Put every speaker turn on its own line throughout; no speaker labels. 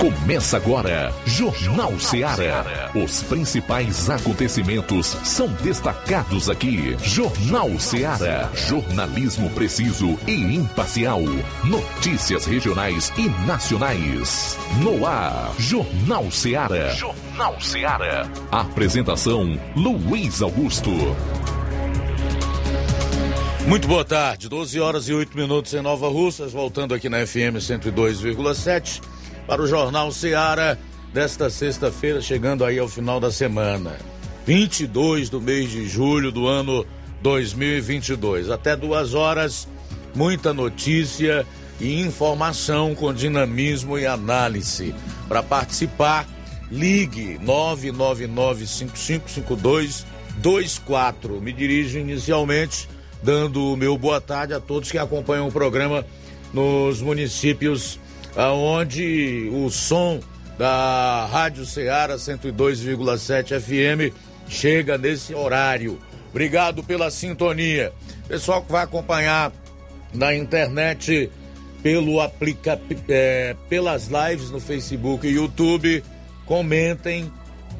Começa agora, Jornal Ceará. Os principais acontecimentos são destacados aqui. Jornal Ceará. Jornalismo preciso e imparcial. Notícias regionais e nacionais. No ar, Jornal Ceará. Jornal Ceará. Apresentação: Luiz Augusto.
Muito boa tarde, 12 horas e 8 minutos em Nova Russas, voltando aqui na FM 102,7 para o Jornal Seara desta sexta-feira, chegando aí ao final da semana. 22 do mês de julho do ano 2022. Até duas horas, muita notícia e informação com dinamismo e análise. Para participar, ligue 999555224. Me dirijo inicialmente dando o meu boa tarde a todos que acompanham o programa nos municípios onde o som da Rádio Ceará 102,7 FM chega nesse horário. Obrigado pela sintonia. Pessoal que vai acompanhar na internet pelo aplica é, pelas lives no Facebook e YouTube, comentem,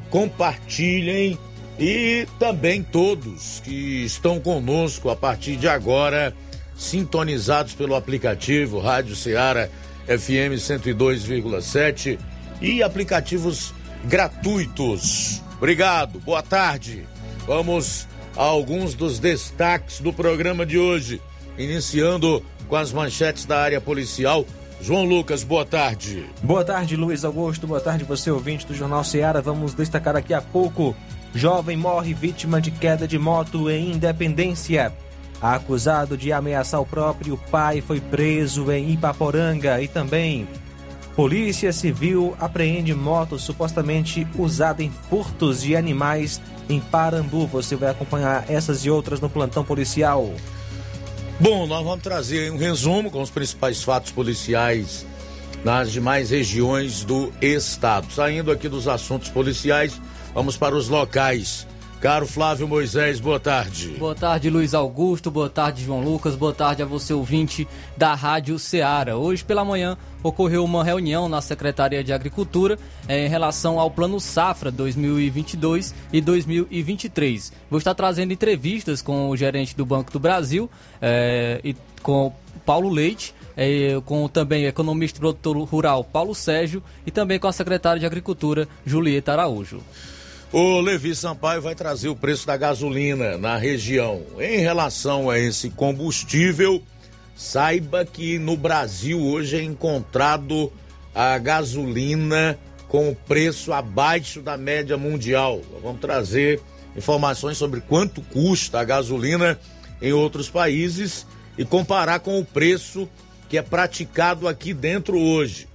compartilhem e também todos que estão conosco a partir de agora, sintonizados pelo aplicativo Rádio Ceará FM 102,7 e aplicativos gratuitos. Obrigado, boa tarde. Vamos a alguns dos destaques do programa de hoje, iniciando com as manchetes da área policial. João Lucas, boa tarde.
Boa tarde, Luiz Augusto. Boa tarde, você ouvinte do Jornal Ceará. Vamos destacar daqui a pouco. Jovem morre vítima de queda de moto em Independência. Acusado de ameaçar o próprio pai foi preso em Ipaporanga e também Polícia Civil apreende moto supostamente usada em furtos de animais em Parambu. Você vai acompanhar essas e outras no plantão policial.
Bom, nós vamos trazer um resumo com os principais fatos policiais nas demais regiões do estado. Saindo aqui dos assuntos policiais, vamos para os locais. Caro Flávio Moisés, boa tarde.
Boa tarde, Luiz Augusto. Boa tarde, João Lucas. Boa tarde a você, ouvinte da Rádio Ceará. Hoje pela manhã ocorreu uma reunião na Secretaria de Agricultura eh, em relação ao Plano Safra 2022 e 2023. Vou estar trazendo entrevistas com o gerente do Banco do Brasil eh, e com Paulo Leite. Eh, com também o economista e produtor rural Paulo Sérgio e também com a secretária de Agricultura Julieta Araújo.
O Levi Sampaio vai trazer o preço da gasolina na região. Em relação a esse combustível, saiba que no Brasil hoje é encontrado a gasolina com preço abaixo da média mundial. Vamos trazer informações sobre quanto custa a gasolina em outros países e comparar com o preço que é praticado aqui dentro hoje.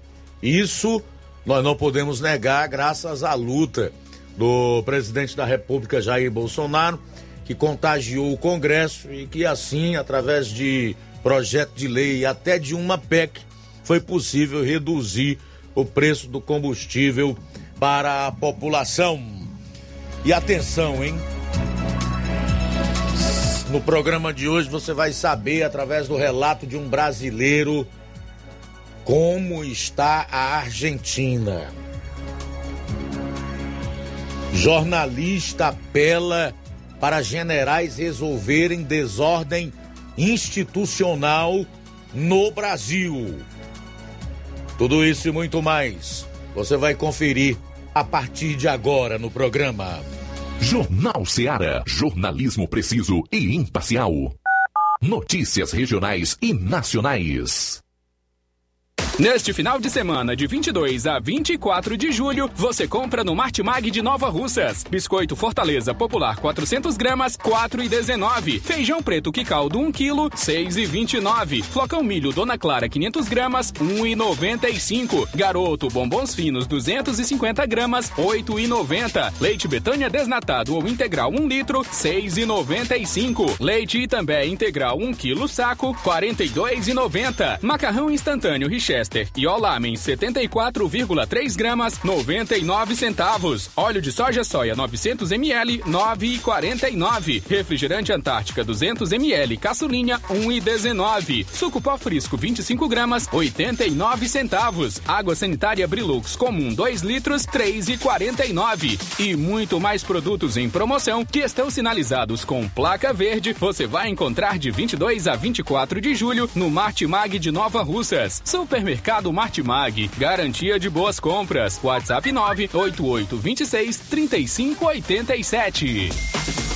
Isso nós não podemos negar graças à luta do presidente da República Jair Bolsonaro, que contagiou o Congresso e que assim, através de projeto de lei e até de uma PEC, foi possível reduzir o preço do combustível para a população. E atenção, hein? No programa de hoje você vai saber, através do relato de um brasileiro, como está a Argentina. Jornalista apela para generais resolverem desordem institucional no Brasil. Tudo isso e muito mais você vai conferir a partir de agora no programa.
Jornal Ceará, jornalismo preciso e imparcial. Notícias regionais e nacionais.
Neste final de semana, de 22 a 24 de julho, você compra no Martimag de Nova Russas. Biscoito Fortaleza Popular 400 gramas, 4,19. Feijão preto Quicaldo 1 kg, 6,29. Flocão milho Dona Clara 500 gramas, 1,95. Garoto Bombons Finos 250 gramas, 8,90. Leite Betânia desnatado ou integral 1 litro, 6,95. Leite Itambé integral 1 kg saco, 42,90. Macarrão instantâneo Richesse poliéster e Olamen 74,3 gramas 99 centavos. Óleo de soja soia 900 ml 9,49. Refrigerante Antártica 200 ml caçulinha 1,19. Suco pó frisco 25 gramas 89 centavos. Água sanitária Brilux comum 2 litros 3,49. E muito mais produtos em promoção que estão sinalizados com placa verde. Você vai encontrar de 22 a 24 de julho no Martimag de Nova Russas. Supermercado Martimag. Garantia de boas compras. WhatsApp 988 26 3587.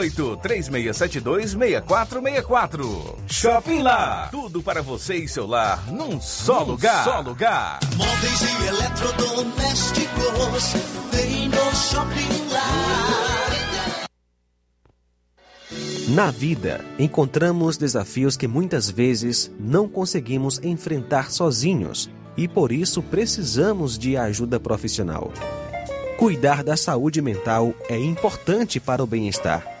3672 6464. Shopping Lá. Tudo para você e seu lar num só num lugar. Só lugar.
Móveis e eletrodomésticos. Vem no Shopping Lá.
Na vida, encontramos desafios que muitas vezes não conseguimos enfrentar sozinhos e por isso precisamos de ajuda profissional. Cuidar da saúde mental é importante para o bem-estar.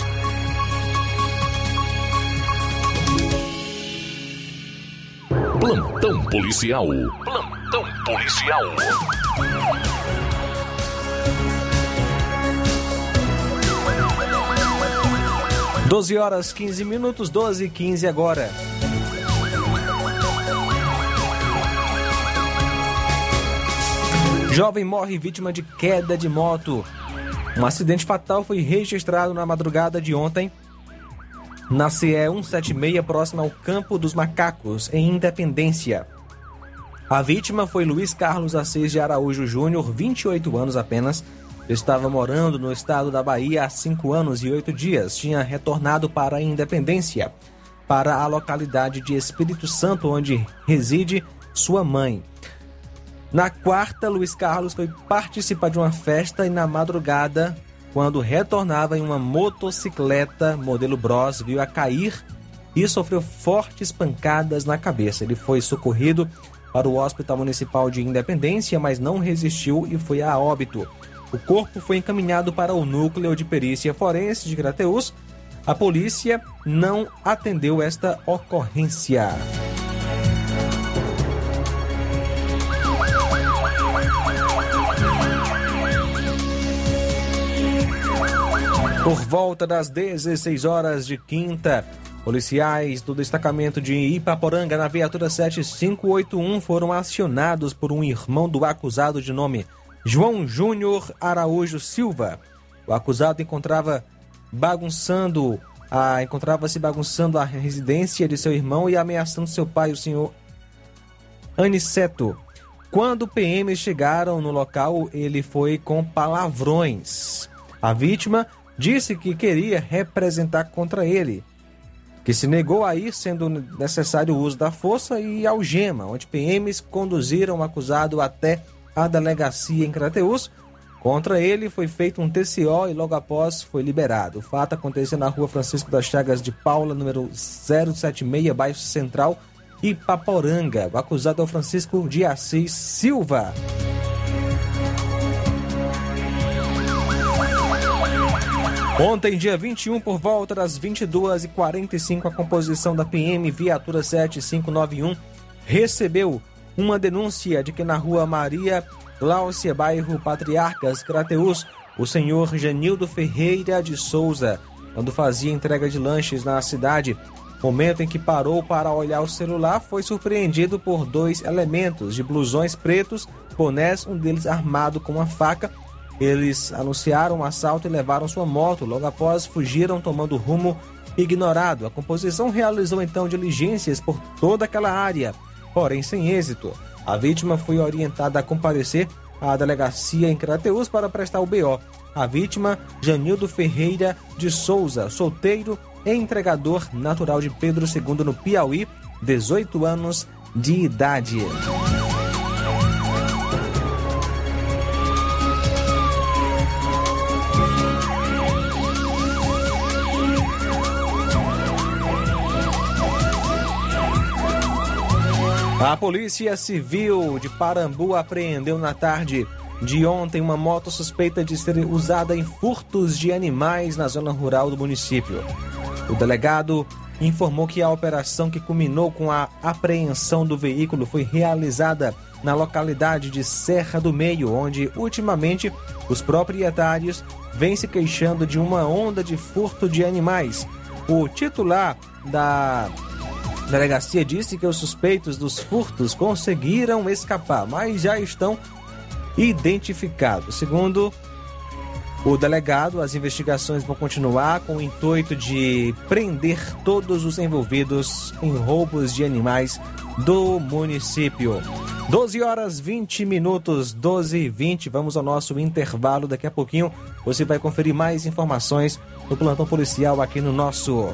Plantão policial. Plantão policial.
12 horas 15 minutos, 12 e 15 agora. Jovem morre vítima de queda de moto. Um acidente fatal foi registrado na madrugada de ontem na CE 176, próxima ao Campo dos Macacos, em Independência. A vítima foi Luiz Carlos Assis de Araújo Júnior, 28 anos apenas. Estava morando no estado da Bahia há cinco anos e oito dias. Tinha retornado para a Independência, para a localidade de Espírito Santo, onde reside sua mãe. Na quarta, Luiz Carlos foi participar de uma festa e na madrugada, quando retornava em uma motocicleta modelo Bros, viu a cair e sofreu fortes pancadas na cabeça. Ele foi socorrido para o Hospital Municipal de Independência, mas não resistiu e foi a óbito. O corpo foi encaminhado para o núcleo de perícia forense de Crateus. A polícia não atendeu esta ocorrência. Por volta das 16 horas de quinta, policiais do destacamento de Ipaporanga na viatura 7581 foram acionados por um irmão do acusado de nome João Júnior Araújo Silva. O acusado encontrava bagunçando a encontrava-se bagunçando a residência de seu irmão e ameaçando seu pai, o senhor Aniceto. Quando PMs chegaram no local, ele foi com palavrões. A vítima disse que queria representar contra ele, que se negou a ir, sendo necessário o uso da força e algema, onde PMs conduziram o acusado até a delegacia em Crateus. Contra ele foi feito um TCO e logo após foi liberado. O fato aconteceu na rua Francisco das Chagas de Paula, número 076, bairro Central, Ipaporanga. O acusado é o Francisco de Assis Silva. Ontem, dia 21, por volta das 22h45, a composição da PM Viatura 7591 recebeu uma denúncia de que na rua Maria Gláucia, bairro Patriarcas, Crateus, o senhor Genildo Ferreira de Souza, quando fazia entrega de lanches na cidade, momento em que parou para olhar o celular, foi surpreendido por dois elementos de blusões pretos, bonés, um deles armado com uma faca, eles anunciaram o um assalto e levaram sua moto. Logo após, fugiram tomando rumo ignorado. A composição realizou então diligências por toda aquela área, porém sem êxito. A vítima foi orientada a comparecer à delegacia em Crateus para prestar o BO. A vítima, Janildo Ferreira de Souza, solteiro e entregador natural de Pedro II no Piauí, 18 anos de idade. A Polícia Civil de Parambu apreendeu na tarde de ontem uma moto suspeita de ser usada em furtos de animais na zona rural do município. O delegado informou que a operação que culminou com a apreensão do veículo foi realizada na localidade de Serra do Meio, onde ultimamente os proprietários vêm se queixando de uma onda de furto de animais. O titular da delegacia disse que os suspeitos dos furtos conseguiram escapar, mas já estão identificados. Segundo o delegado, as investigações vão continuar com o intuito de prender todos os envolvidos em roubos de animais do município. 12 horas 20 minutos, 12 e 20. Vamos ao nosso intervalo. Daqui a pouquinho você vai conferir mais informações do plantão policial aqui no nosso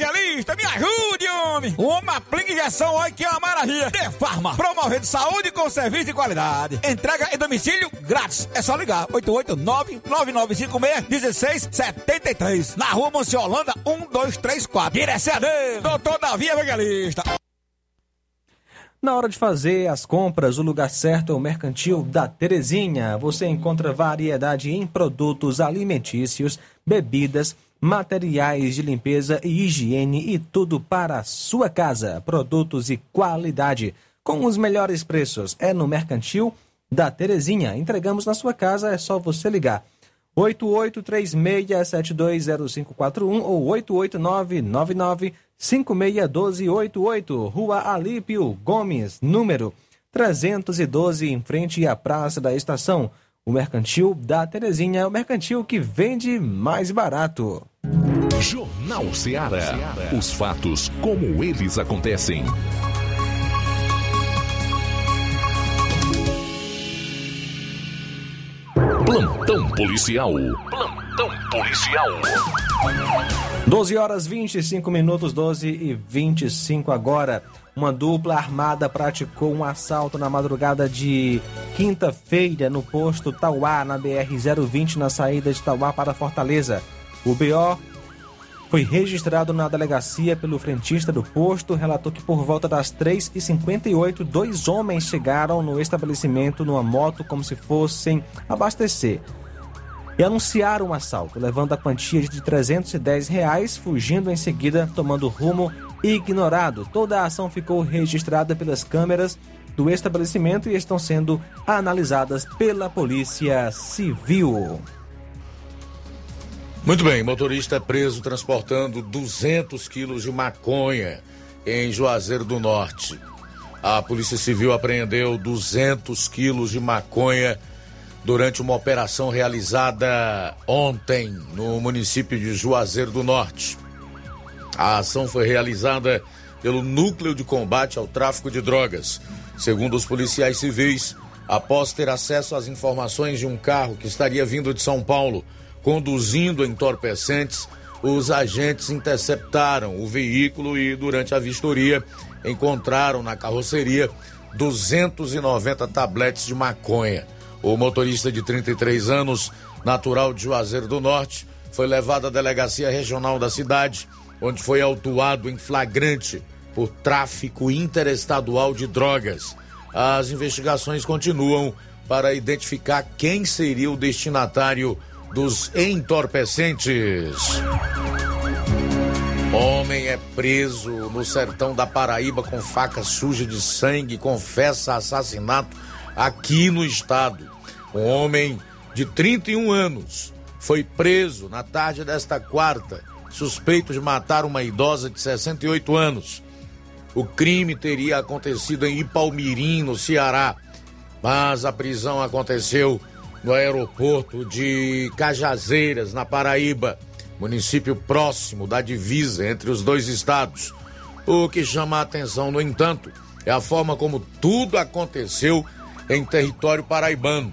Evangelista, me ajude, homem. Uma aplica injeção, olha que é uma maravilha. De Farma, promovendo saúde com serviço de qualidade. Entrega em domicílio grátis. É só ligar, 889-9956-1673. Na rua Monsiolanda, 1234. Direção a Deus, doutor Davi Evangelista.
Na hora de fazer as compras, o lugar certo é o Mercantil da Terezinha. Você encontra variedade em produtos alimentícios, bebidas, materiais de limpeza e higiene e tudo para a sua casa. Produtos e qualidade com os melhores preços. É no Mercantil da Terezinha. Entregamos na sua casa, é só você ligar. 8836720541 ou 88999561288, Rua Alípio Gomes, número 312, em frente à Praça da Estação. O Mercantil da Terezinha é o mercantil que vende mais barato.
Jornal Ceará. Os fatos como eles acontecem. Plantão policial. Plantão policial.
12 horas 25 minutos, 12 e 25 agora. Uma dupla armada praticou um assalto na madrugada de quinta-feira no posto Tauá, na BR-020, na saída de Tauá para Fortaleza. O BO foi registrado na delegacia pelo frentista do posto, relatou que por volta das 3h58, dois homens chegaram no estabelecimento numa moto como se fossem abastecer e anunciaram um assalto, levando a quantia de 310 reais, fugindo em seguida, tomando rumo ignorado. Toda a ação ficou registrada pelas câmeras do estabelecimento e estão sendo analisadas pela Polícia Civil.
Muito bem, motorista é preso transportando 200 quilos de maconha em Juazeiro do Norte. A Polícia Civil apreendeu 200 quilos de maconha durante uma operação realizada ontem no município de Juazeiro do Norte. A ação foi realizada pelo Núcleo de Combate ao Tráfico de Drogas. Segundo os policiais civis, após ter acesso às informações de um carro que estaria vindo de São Paulo conduzindo entorpecentes, os agentes interceptaram o veículo e, durante a vistoria, encontraram na carroceria 290 tabletes de maconha. O motorista de 33 anos, natural de Juazeiro do Norte, foi levado à delegacia regional da cidade, onde foi autuado em flagrante por tráfico interestadual de drogas. As investigações continuam para identificar quem seria o destinatário dos entorpecentes. Homem é preso no sertão da Paraíba com faca suja de sangue confessa assassinato aqui no estado. Um homem de 31 anos foi preso na tarde desta quarta, suspeito de matar uma idosa de 68 anos. O crime teria acontecido em Ipalmirim, no Ceará, mas a prisão aconteceu no aeroporto de Cajazeiras, na Paraíba, município próximo da divisa entre os dois estados. O que chama a atenção, no entanto, é a forma como tudo aconteceu em território paraibano.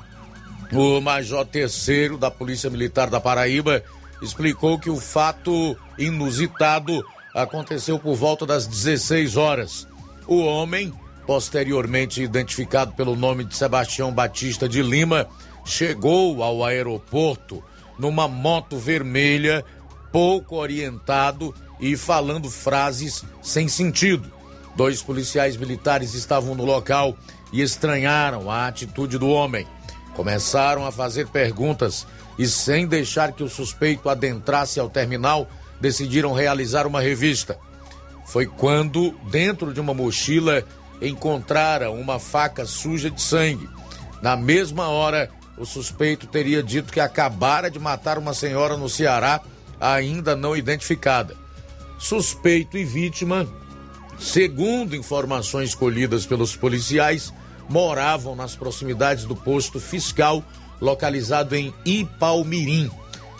O major terceiro da Polícia Militar da Paraíba explicou que o fato inusitado aconteceu por volta das 16 horas. O homem, posteriormente identificado pelo nome de Sebastião Batista de Lima, chegou ao aeroporto numa moto vermelha, pouco orientado e falando frases sem sentido. Dois policiais militares estavam no local e estranharam a atitude do homem. Começaram a fazer perguntas e, sem deixar que o suspeito adentrasse ao terminal, decidiram realizar uma revista. Foi quando, dentro de uma mochila, encontraram uma faca suja de sangue. Na mesma hora, o suspeito teria dito que acabara de matar uma senhora no Ceará, ainda não identificada. Suspeito e vítima, segundo informações colhidas pelos policiais, moravam nas proximidades do posto fiscal localizado em Ipalmirim.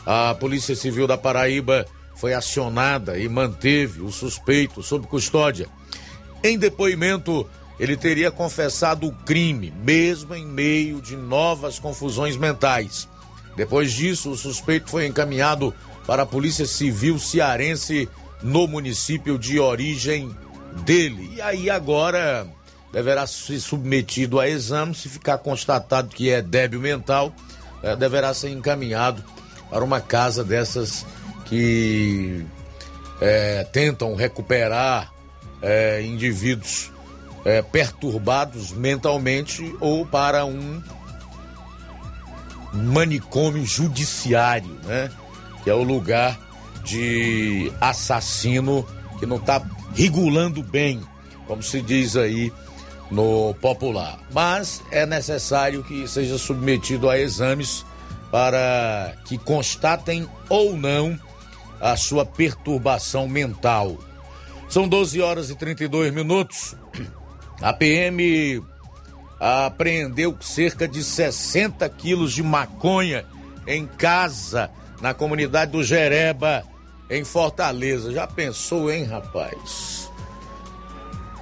A Polícia Civil da Paraíba foi acionada e manteve o suspeito sob custódia. Em depoimento, ele teria confessado o crime, mesmo em meio de novas confusões mentais. Depois disso, o suspeito foi encaminhado para a Polícia Civil Cearense no município de origem dele. E aí agora deverá ser submetido a exame, se ficar constatado que é débil mental, eh, deverá ser encaminhado para uma casa dessas que eh, tentam recuperar eh, indivíduos é, perturbados mentalmente ou para um manicômio judiciário, né? Que é o lugar de assassino que não está regulando bem, como se diz aí no popular. Mas é necessário que seja submetido a exames para que constatem ou não a sua perturbação mental. São 12 horas e 32 minutos. A PM apreendeu cerca de 60 quilos de maconha em casa na comunidade do Jereba, em Fortaleza. Já pensou, hein, rapaz?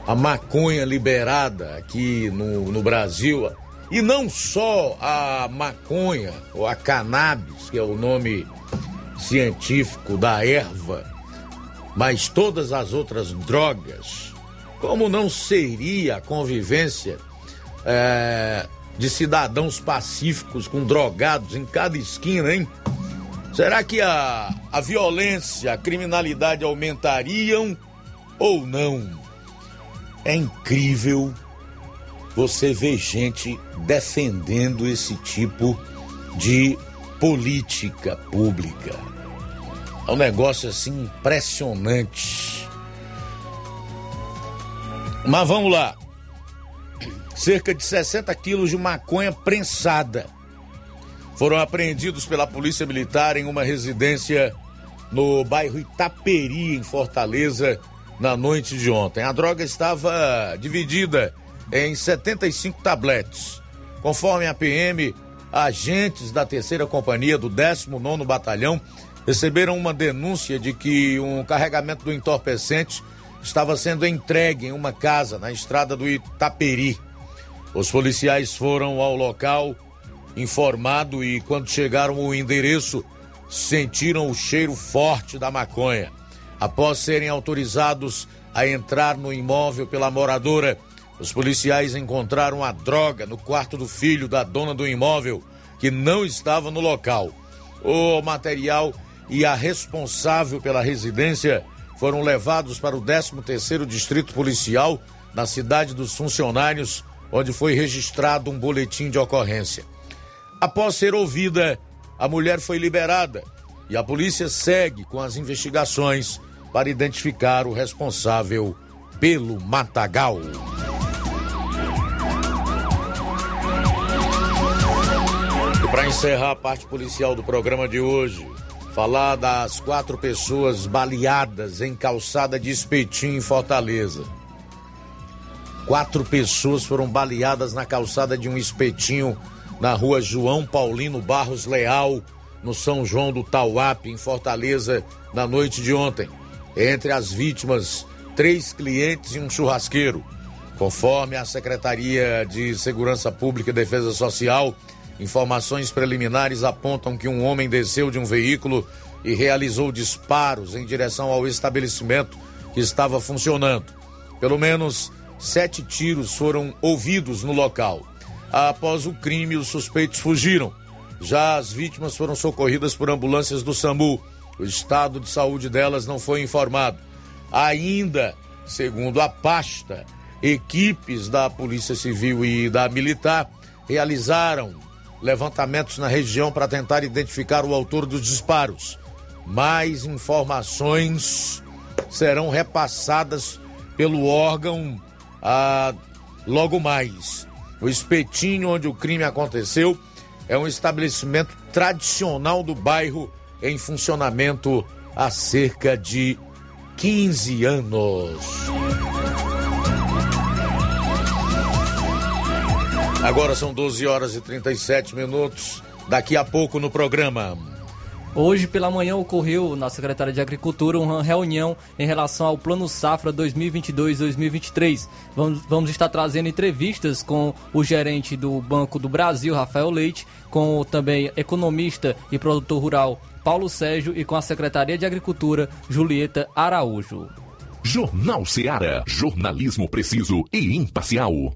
A maconha liberada aqui no, no Brasil E não só a maconha ou a cannabis, que é o nome científico da erva, mas todas as outras drogas. Como não seria a convivência é, de cidadãos pacíficos com drogados em cada esquina, hein? Será que a, a violência, a criminalidade aumentariam ou não? É incrível você ver gente defendendo esse tipo de política pública. É um negócio assim impressionante. Mas vamos lá. Cerca de 60 quilos de maconha prensada foram apreendidos pela Polícia Militar em uma residência no bairro Itaperi, em Fortaleza, na noite de ontem. A droga estava dividida em 75 tabletes. Conforme a PM, agentes da terceira companhia do 19 Batalhão receberam uma denúncia de que um carregamento do entorpecente estava sendo entregue em uma casa na estrada do Itaperi. Os policiais foram ao local informado e quando chegaram ao endereço sentiram o cheiro forte da maconha. Após serem autorizados a entrar no imóvel pela moradora, os policiais encontraram a droga no quarto do filho da dona do imóvel, que não estava no local. O material e a responsável pela residência foram levados para o 13º Distrito Policial, na cidade dos funcionários, onde foi registrado um boletim de ocorrência. Após ser ouvida, a mulher foi liberada e a polícia segue com as investigações para identificar o responsável pelo matagal. E para encerrar a parte policial do programa de hoje, falar das quatro pessoas baleadas em calçada de espetinho em Fortaleza. Quatro pessoas foram baleadas na calçada de um espetinho na rua João Paulino Barros Leal, no São João do Tauape, em Fortaleza, na noite de ontem. Entre as vítimas, três clientes e um churrasqueiro. Conforme a Secretaria de Segurança Pública e Defesa Social, informações preliminares apontam que um homem desceu de um veículo e realizou disparos em direção ao estabelecimento que estava funcionando. Pelo menos sete tiros foram ouvidos no local. Após o crime, os suspeitos fugiram. Já as vítimas foram socorridas por ambulâncias do SAMU. O estado de saúde delas não foi informado. Ainda, segundo a pasta, equipes da Polícia Civil e da Militar realizaram levantamentos na região para tentar identificar o autor dos disparos. Mais informações serão repassadas pelo órgão ah, logo mais. O espetinho onde o crime aconteceu é um estabelecimento tradicional do bairro em funcionamento há cerca de 15 anos. Agora são 12 horas e 37 minutos. Daqui a pouco no programa.
Hoje pela manhã ocorreu na Secretaria de Agricultura uma reunião em relação ao Plano Safra 2022-2023. Vamos, vamos estar trazendo entrevistas com o gerente do Banco do Brasil, Rafael Leite, com o também economista e produtor rural Paulo Sérgio e com a Secretaria de Agricultura, Julieta Araújo.
Jornal Seara. Jornalismo preciso e imparcial.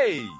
Hey!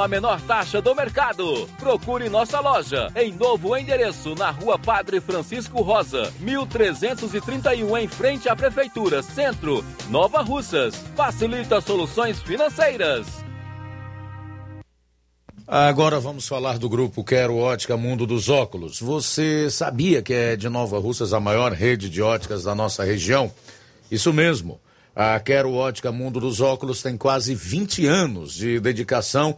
a menor taxa do mercado. Procure nossa loja em novo endereço na Rua Padre Francisco Rosa, 1331 em frente à Prefeitura Centro, Nova Russas. Facilita soluções financeiras.
Agora vamos falar do grupo Quero Ótica Mundo dos Óculos. Você sabia que é de Nova Russas a maior rede de óticas da nossa região? Isso mesmo. A Quero Ótica Mundo dos Óculos tem quase 20 anos de dedicação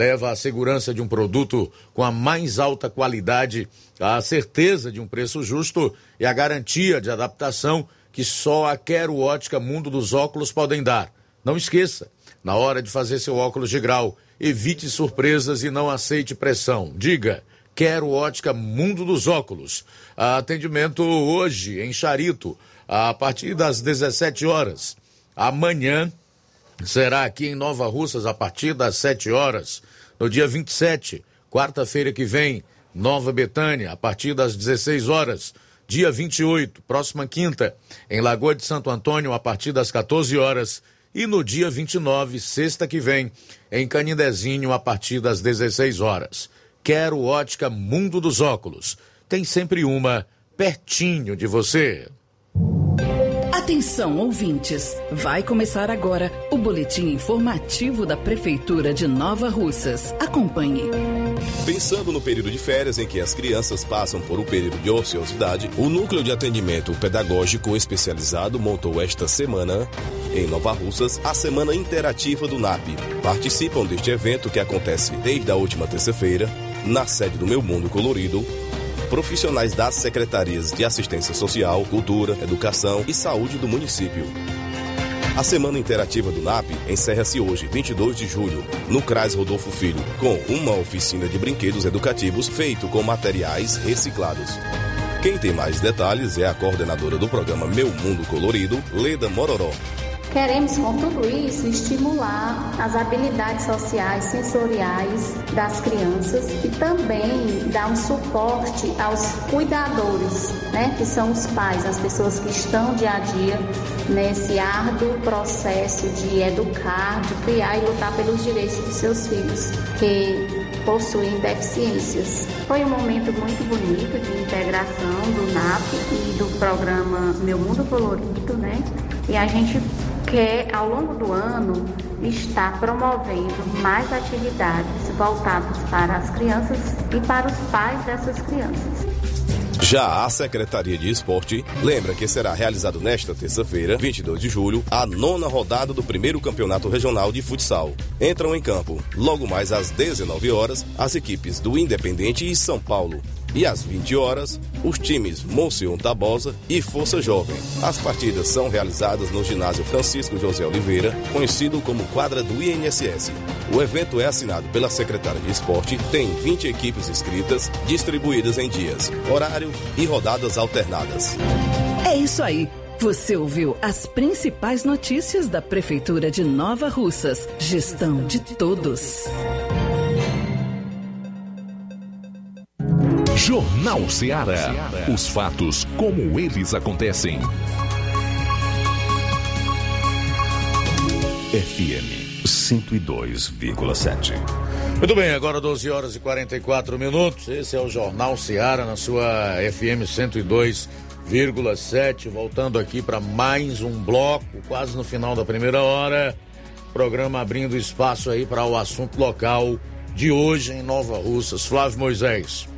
leva a segurança de um produto com a mais alta qualidade, a certeza de um preço justo e a garantia de adaptação que só a Quero Ótica Mundo dos Óculos podem dar. Não esqueça, na hora de fazer seu óculos de grau, evite surpresas e não aceite pressão. Diga, Quero Ótica Mundo dos Óculos. Atendimento hoje em Charito, a partir das 17 horas. Amanhã será aqui em Nova Russas a partir das 7 horas. No dia 27, quarta-feira que vem, Nova Betânia, a partir das 16 horas. Dia 28, próxima quinta, em Lagoa de Santo Antônio, a partir das 14 horas. E no dia 29, sexta que vem, em Canindezinho, a partir das 16 horas. Quero ótica Mundo dos Óculos. Tem sempre uma pertinho de você.
Atenção, ouvintes! Vai começar agora o boletim informativo da Prefeitura de Nova Russas. Acompanhe.
Pensando no período de férias em que as crianças passam por um período de ociosidade, o Núcleo de Atendimento Pedagógico Especializado montou esta semana, em Nova Russas, a Semana Interativa do NAP. Participam deste evento que acontece desde a última terça-feira, na sede do Meu Mundo Colorido, profissionais das secretarias de Assistência Social, Cultura, Educação e Saúde do município. A Semana Interativa do NAP encerra-se hoje, 22 de julho, no CRAS Rodolfo Filho, com uma oficina de brinquedos educativos feito com materiais reciclados. Quem tem mais detalhes é a coordenadora do programa Meu Mundo Colorido, Leda Mororó.
Queremos, com tudo isso, estimular as habilidades sociais, sensoriais das crianças e também dar um suporte aos cuidadores, né, que são os pais, as pessoas que estão dia a dia nesse árduo processo de educar, de criar e lutar pelos direitos dos seus filhos, que possuem deficiências. Foi um momento muito bonito de integração do NAP e do programa Meu Mundo Colorido, né? E a gente quer, ao longo do ano, estar promovendo mais atividades voltadas para as crianças e para os pais dessas crianças.
Já a Secretaria de Esporte lembra que será realizado nesta terça-feira, 22 de julho, a nona rodada do primeiro Campeonato Regional de Futsal. Entram em campo, logo mais às 19 horas, as equipes do Independente e São Paulo. E às 20 horas, os times Monsenhor Tabosa e Força Jovem. As partidas são realizadas no ginásio Francisco José Oliveira, conhecido como quadra do INSS. O evento é assinado pela secretária de esporte, tem 20 equipes inscritas, distribuídas em dias, horário e rodadas alternadas.
É isso aí. Você ouviu as principais notícias da Prefeitura de Nova Russas. Gestão de todos.
Jornal Ceará. Os fatos como eles acontecem. FM 102,7.
Muito bem, agora 12 horas e 44 minutos. Esse é o Jornal Ceará na sua FM 102,7. Voltando aqui para mais um bloco, quase no final da primeira hora. Programa abrindo espaço aí para o assunto local de hoje em Nova Russas. Flávio Moisés.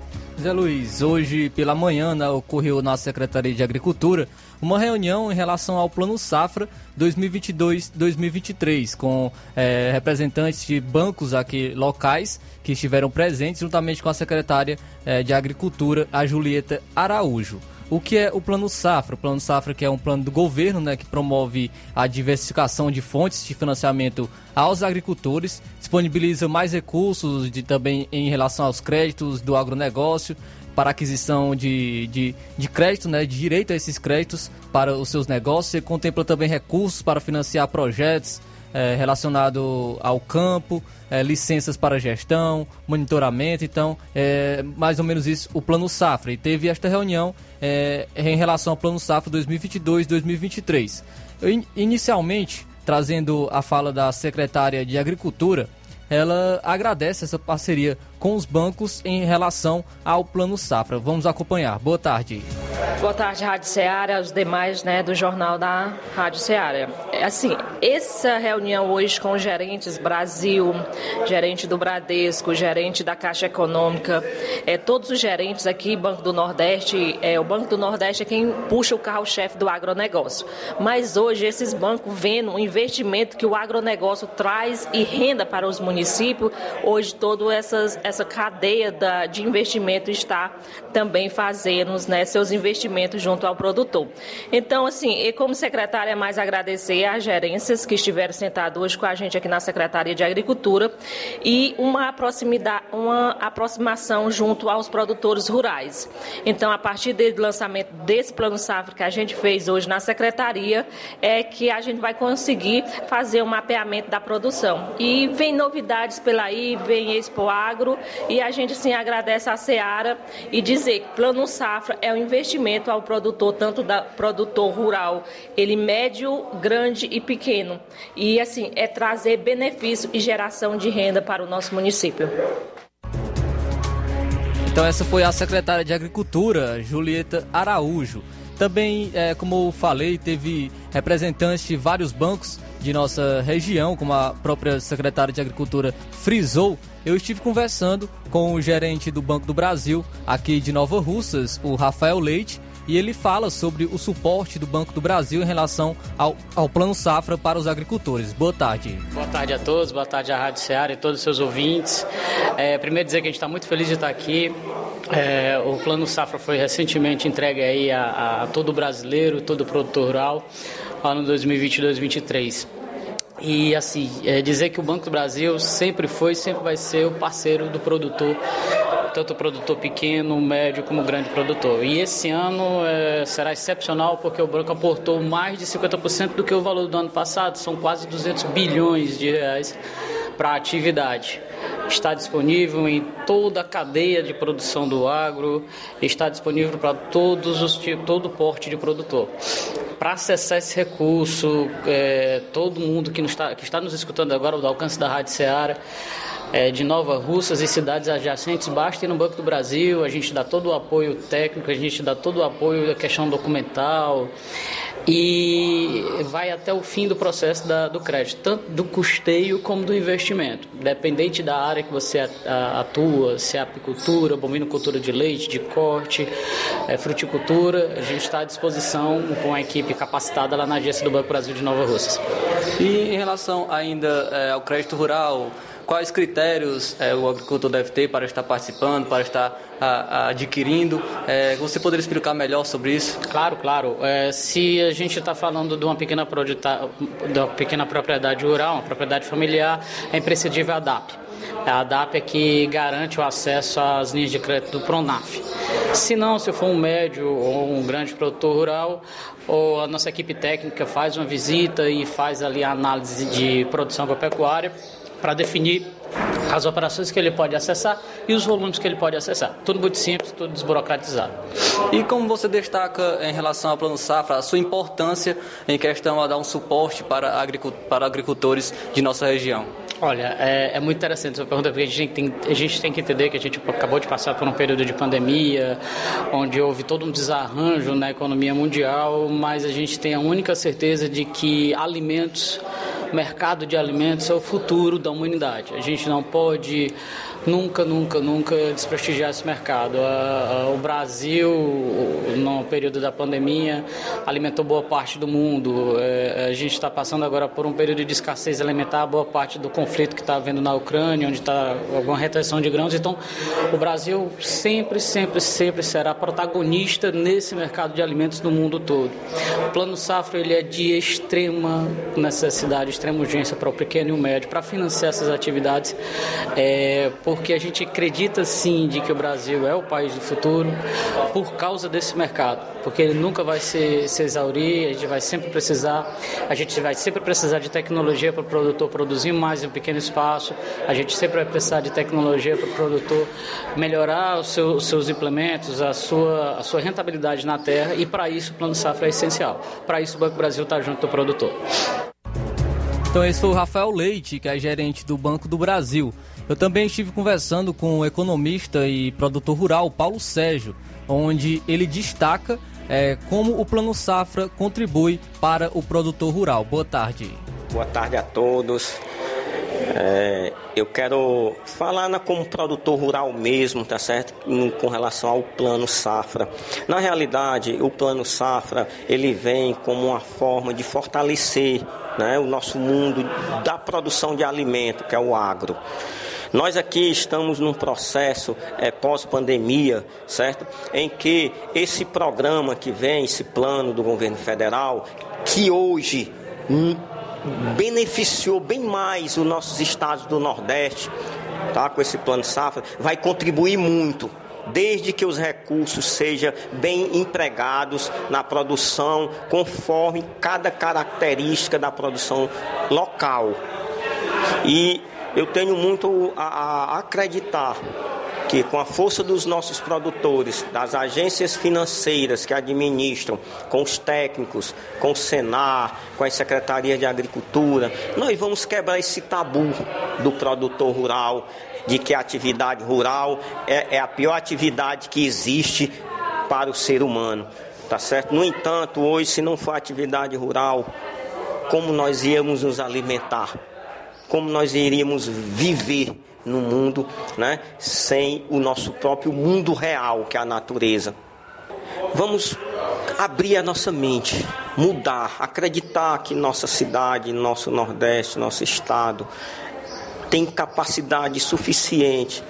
Zé Luiz, hoje pela manhã né, ocorreu na Secretaria de Agricultura uma reunião em relação ao Plano Safra 2022-2023 com é, representantes de bancos aqui locais que estiveram presentes juntamente com a secretária é, de Agricultura, a Julieta Araújo. O que é o Plano Safra? O Plano Safra que é um plano do governo né, que promove a diversificação de fontes de financiamento aos agricultores, disponibiliza mais recursos de, também em relação aos créditos do agronegócio, para aquisição de, de, de crédito, né, de direito a esses créditos para os seus negócios. Ele contempla também recursos para financiar projetos é, relacionados ao campo, é, licenças para gestão, monitoramento. Então, é mais ou menos isso o Plano Safra. E teve esta reunião é, em relação ao Plano Safra 2022-2023. Inicialmente, trazendo a fala da secretária de Agricultura, ela agradece essa parceria com os bancos em relação ao Plano Safra. Vamos acompanhar. Boa tarde.
Boa tarde, Rádio Ceará, os demais né, do Jornal da Rádio Ceará. É assim, essa reunião hoje com os gerentes Brasil, gerente do Bradesco, gerente da Caixa Econômica, é, todos os gerentes aqui, Banco do Nordeste, é, o Banco do Nordeste é quem puxa o carro-chefe do agronegócio. Mas hoje esses bancos vendo o investimento que o agronegócio traz e renda para os municípios, hoje todas essas essa cadeia da, de investimento está também fazendo né, seus investimentos junto ao produtor. Então, assim, como secretária, é mais agradecer às gerências que estiveram sentadas hoje com a gente aqui na Secretaria de Agricultura e uma proximidade, uma aproximação junto aos produtores rurais. Então, a partir do lançamento desse plano safra que a gente fez hoje na Secretaria, é que a gente vai conseguir fazer um mapeamento da produção. E vem novidades pela aí, vem Expo Agro, e a gente sim agradece a Seara e dizer que Plano Safra é um investimento ao produtor, tanto da produtor rural, ele médio, grande e pequeno. E assim, é trazer benefício e geração de renda para o nosso município.
Então essa foi a secretária de Agricultura, Julieta Araújo. Também, é, como eu falei, teve representantes de vários bancos de nossa região, como a própria secretária de Agricultura frisou, eu estive conversando com o gerente do Banco do Brasil, aqui de Nova Russas, o Rafael Leite, e ele fala sobre o suporte do Banco do Brasil em relação ao, ao Plano Safra para os agricultores. Boa tarde.
Boa tarde a todos, boa tarde à Rádio Ceará e todos os seus ouvintes. É, primeiro dizer que a gente está muito feliz de estar aqui. É, o Plano Safra foi recentemente entregue aí a, a todo brasileiro, todo produtor rural, ano 2022-2023. E assim, é dizer que o Banco do Brasil sempre foi, sempre vai ser o parceiro do produtor, tanto o produtor pequeno, médio como grande produtor. E esse ano é, será excepcional porque o banco aportou mais de 50% do que o valor do ano passado, são quase 200 bilhões de reais para a atividade está disponível em toda a cadeia de produção do agro, está disponível para todos os todo porte de produtor. Para acessar esse recurso, é, todo mundo que, está, que está nos escutando agora, do alcance da Rádio Ceará, é, de Nova Russas e cidades adjacentes, basta ir no Banco do Brasil, a gente dá todo o apoio técnico, a gente dá todo o apoio da questão documental e vai até o fim do processo da, do crédito, tanto do custeio como do investimento. Dependente da área que você atua, se é apicultura, bovinocultura de leite, de corte, é, fruticultura, a gente está à disposição com a equipe capacitada lá na agência do Banco Brasil de Nova Russas.
E em relação ainda é, ao crédito rural, quais critérios é, o agricultor deve ter para estar participando, para estar a, a, adquirindo. É, você poderia explicar melhor sobre isso?
Claro, claro. É, se a gente está falando de uma pequena, de uma pequena propriedade rural, uma propriedade familiar, é imprescindível a DAP. A DAP é que garante o acesso às linhas de crédito do Pronaf. Se não, se for um médio ou um grande produtor rural, ou a nossa equipe técnica faz uma visita e faz ali a análise de produção agropecuária para definir as operações que ele pode acessar e os volumes que ele pode acessar. Tudo muito simples, tudo desburocratizado.
E como você destaca em relação ao Plano Safra, a sua importância em questão a dar um suporte para, agricultores de nossa região?
Olha, é, é, muito interessante essa pergunta, porque a gente, tem, a gente tem que entender que a gente acabou de passar por um período de pandemia, onde houve todo um desarranjo na economia mundial, mas a gente tem a única certeza de que alimentos mercado de alimentos é o futuro da humanidade. A gente não pode nunca, nunca, nunca desprestigiar esse mercado. o Brasil, no período da pandemia, alimentou boa parte do mundo. É, a gente está passando agora por um período de escassez alimentar, boa parte do conflito que está havendo na Ucrânia, onde está alguma retenção de grãos. Então, o Brasil sempre, sempre, sempre será protagonista nesse mercado de alimentos no mundo todo. O Plano Safra ele é de extrema necessidade, extrema urgência para o pequeno e o médio, para financiar essas atividades. É, por porque a gente acredita sim de que o Brasil é o país do futuro por causa desse mercado, porque ele nunca vai se, se exaurir, a gente vai sempre precisar, a gente vai sempre precisar de tecnologia para o produtor produzir mais em um pequeno espaço, a gente sempre vai precisar de tecnologia para o produtor melhorar os, seu, seus implementos, a sua, a sua rentabilidade na terra e para isso o Plano Safra é essencial. Para isso o Banco Brasil está junto do produtor.
Então esse foi o Rafael Leite, que é gerente do Banco do Brasil. Eu também estive conversando com o economista e produtor rural Paulo Sérgio, onde ele destaca é, como o Plano Safra contribui para o produtor rural. Boa tarde.
Boa tarde a todos. É, eu quero falar na, como produtor rural mesmo, tá certo? Com relação ao plano safra. Na realidade, o plano safra ele vem como uma forma de fortalecer né, o nosso mundo da produção de alimento, que é o agro. Nós aqui estamos num processo é, pós-pandemia, certo? Em que esse programa que vem, esse plano do governo federal, que hoje hum, beneficiou bem mais os nossos estados do Nordeste, tá? Com esse plano safra, vai contribuir muito desde que os recursos sejam bem empregados na produção, conforme cada característica da produção local. E eu tenho muito a, a acreditar que com a força dos nossos produtores, das agências financeiras que administram, com os técnicos, com o Senar, com as secretarias de agricultura, nós vamos quebrar esse tabu do produtor rural, de que a atividade rural é, é a pior atividade que existe para o ser humano. Tá certo? No entanto, hoje, se não for atividade rural, como nós íamos nos alimentar, como nós iríamos viver no mundo, né, sem o nosso próprio mundo real, que é a natureza. Vamos abrir a nossa mente, mudar, acreditar que nossa cidade, nosso Nordeste, nosso estado tem capacidade suficiente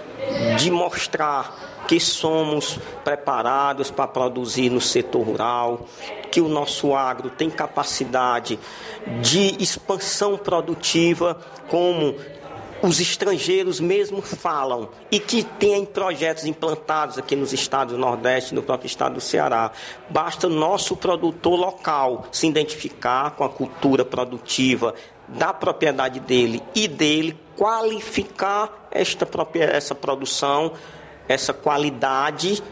de mostrar que somos preparados para produzir no setor rural, que o nosso agro tem capacidade de expansão produtiva, como os estrangeiros mesmo falam e que tem projetos implantados aqui nos estados do Nordeste, no próprio estado do Ceará. Basta nosso produtor local se identificar com a cultura produtiva da propriedade dele e dele qualificar esta essa produção, essa qualidade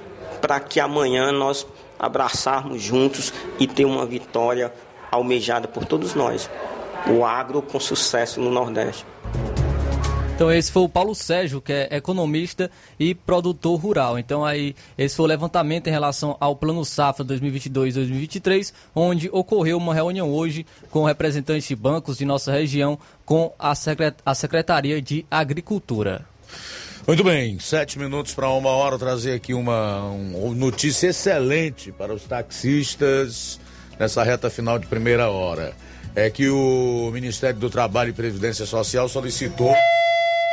para que amanhã nós abraçarmos juntos e ter uma vitória almejada por todos nós. O agro com sucesso no Nordeste.
Então esse foi o Paulo Sérgio, que é economista e produtor rural. Então aí esse foi o levantamento em relação ao Plano Safra 2022-2023, onde ocorreu uma reunião hoje com representantes de bancos de nossa região com a, secret a Secretaria de Agricultura.
Muito bem, sete minutos para uma hora trazer aqui uma, uma notícia excelente para os taxistas nessa reta final de primeira hora. É que o Ministério do Trabalho e Previdência Social solicitou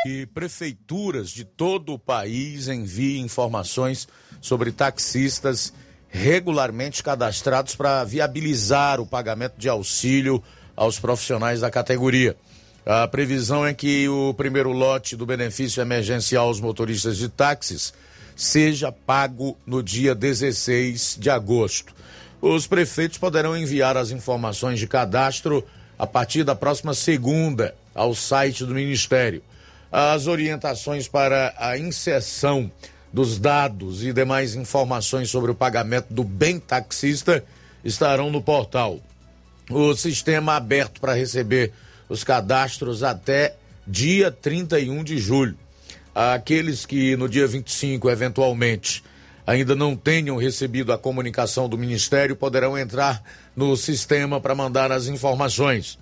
que prefeituras de todo o país enviem informações sobre taxistas regularmente cadastrados para viabilizar o pagamento de auxílio aos profissionais da categoria. A previsão é que o primeiro lote do benefício emergencial aos motoristas de táxis seja pago no dia 16 de agosto. Os prefeitos poderão enviar as informações de cadastro a partir da próxima segunda ao site do Ministério. As orientações para a inserção dos dados e demais informações sobre o pagamento do bem taxista estarão no portal. O sistema aberto para receber os cadastros até dia 31 de julho. Aqueles que no dia 25, eventualmente, ainda não tenham recebido a comunicação do Ministério poderão entrar no sistema para mandar as informações.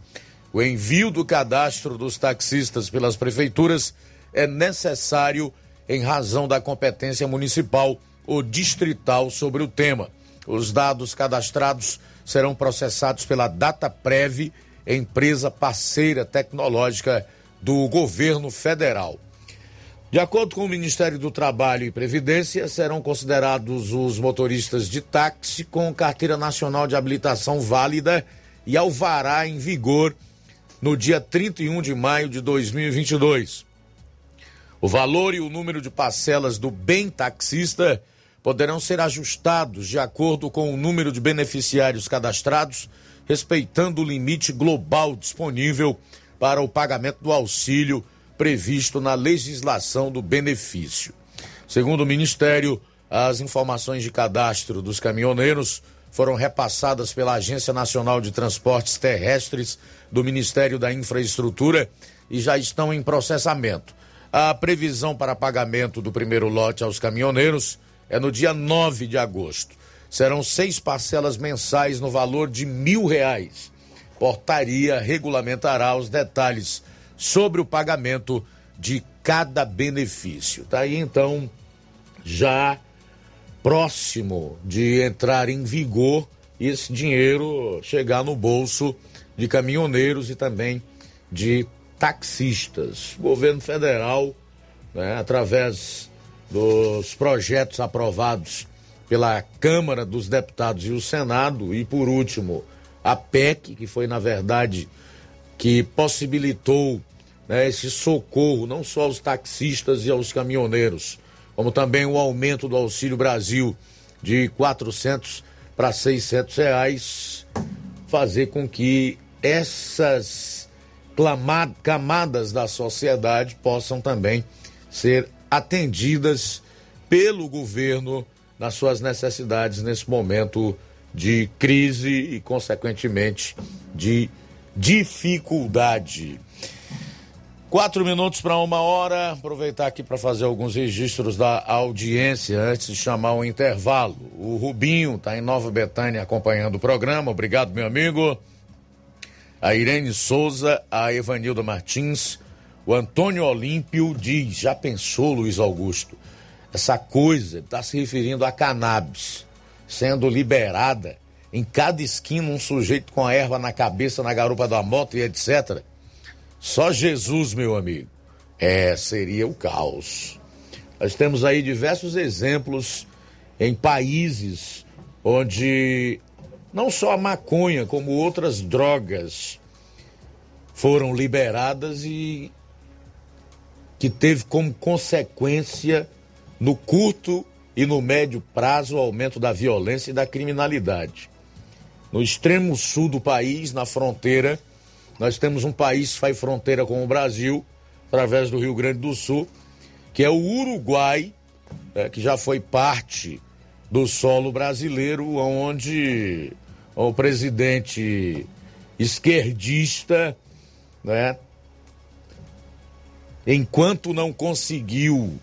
O envio do cadastro dos taxistas pelas prefeituras é necessário em razão da competência municipal ou distrital sobre o tema. Os dados cadastrados serão processados pela DataPrev, empresa parceira tecnológica do governo federal. De acordo com o Ministério do Trabalho e Previdência, serão considerados os motoristas de táxi com carteira nacional de habilitação válida e alvará em vigor no dia 31 de maio de 2022. O valor e o número de parcelas do bem taxista poderão ser ajustados de acordo com o número de beneficiários cadastrados, respeitando o limite global disponível para o pagamento do auxílio previsto na legislação do benefício. Segundo o Ministério, as informações de cadastro dos caminhoneiros foram repassadas pela Agência Nacional de Transportes Terrestres do Ministério da Infraestrutura e já estão em processamento. A previsão para pagamento do primeiro lote aos caminhoneiros é no dia 9 de agosto. Serão seis parcelas mensais no valor de mil reais. Portaria regulamentará os detalhes sobre o pagamento de cada benefício. Tá aí então já próximo de entrar em vigor esse dinheiro chegar no bolso de caminhoneiros e também de taxistas. O governo federal, né, através dos projetos aprovados pela Câmara dos Deputados e o Senado, e por último, a PEC, que foi, na verdade, que possibilitou né, esse socorro não só aos taxistas e aos caminhoneiros, como também o aumento do Auxílio Brasil de 400 para 600 reais, fazer com que essas camadas da sociedade possam também ser atendidas pelo governo nas suas necessidades nesse momento de crise e, consequentemente, de dificuldade. Quatro minutos para uma hora. Aproveitar aqui para fazer alguns registros da audiência antes de chamar o intervalo. O Rubinho está em Nova Betânia acompanhando o programa. Obrigado, meu amigo. a Irene Souza, a Evanilda Martins, o Antônio Olímpio diz: já pensou, Luiz Augusto? Essa coisa está se referindo a cannabis sendo liberada em cada esquina um sujeito com a erva na cabeça, na garupa da moto e etc. Só Jesus, meu amigo. É, seria o caos. Nós temos aí diversos exemplos em países onde não só a maconha, como outras drogas foram liberadas e que teve como consequência no curto e no médio prazo o aumento da violência e da criminalidade. No extremo sul do país, na fronteira, nós temos um país que faz fronteira com o Brasil, através do Rio Grande do Sul, que é o Uruguai, né, que já foi parte do solo brasileiro, onde o presidente esquerdista, né, enquanto não conseguiu,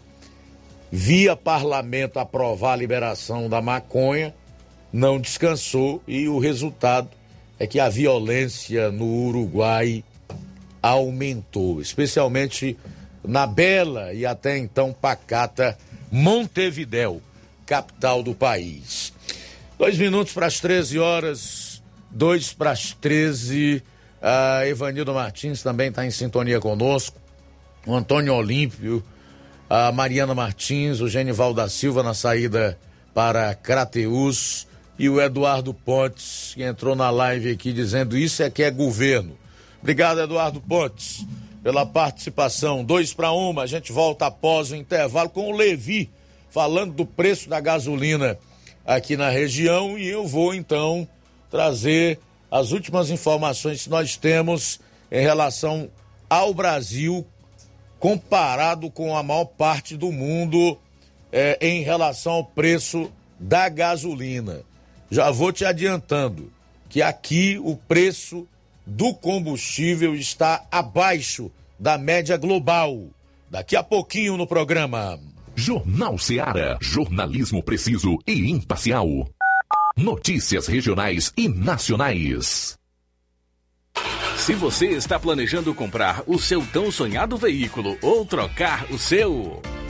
via parlamento, aprovar a liberação da maconha, não descansou e o resultado é que a violência no Uruguai aumentou, especialmente na bela e até então pacata Montevidéu, capital do país. Dois minutos para as 13 horas, dois para as 13. A Evanildo Martins também está em sintonia conosco. O Antônio Olímpio, a Mariana Martins, o Genival da Silva na saída para Crateus e o Eduardo Pontes, que entrou na live aqui dizendo isso é que é governo. Obrigado, Eduardo Pontes, pela participação. Dois para uma, a gente volta após o intervalo com o Levi, falando do preço da gasolina aqui na região e eu vou então trazer as últimas informações que nós temos em relação ao Brasil comparado com a maior parte do mundo eh, em relação ao preço da gasolina. Já vou te adiantando que aqui o preço do combustível está abaixo da média global. Daqui a pouquinho no programa.
Jornal Seara. Jornalismo preciso e imparcial. Notícias regionais e nacionais.
Se você está planejando comprar o seu tão sonhado veículo ou trocar o seu.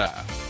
Yeah.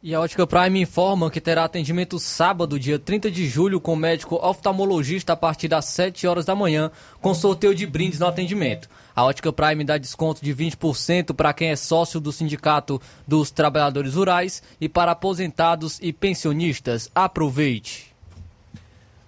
E a Ótica Prime informa que terá atendimento sábado, dia 30 de julho, com médico oftalmologista a partir das 7 horas da manhã, com sorteio de brindes no atendimento. A Ótica Prime dá desconto de 20% para quem é sócio do Sindicato dos Trabalhadores Rurais e para aposentados e pensionistas. Aproveite!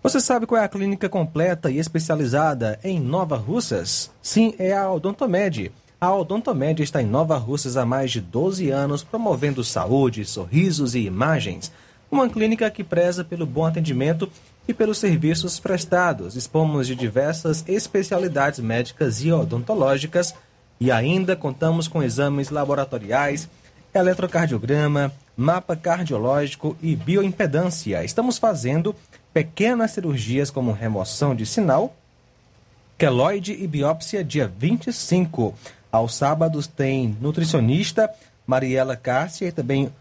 Você sabe qual é a clínica completa e especializada em Nova Russas? Sim, é a Odontomed. A Odontomed está em Nova Russas há mais de 12 anos, promovendo saúde, sorrisos e imagens. Uma clínica que preza pelo bom atendimento e pelos serviços prestados. Dispomos de diversas especialidades médicas e odontológicas e ainda contamos com exames laboratoriais, eletrocardiograma, mapa cardiológico e bioimpedância. Estamos fazendo pequenas cirurgias como remoção de sinal, queloide e biópsia dia 25. Aos sábados tem nutricionista Mariela Cássia e também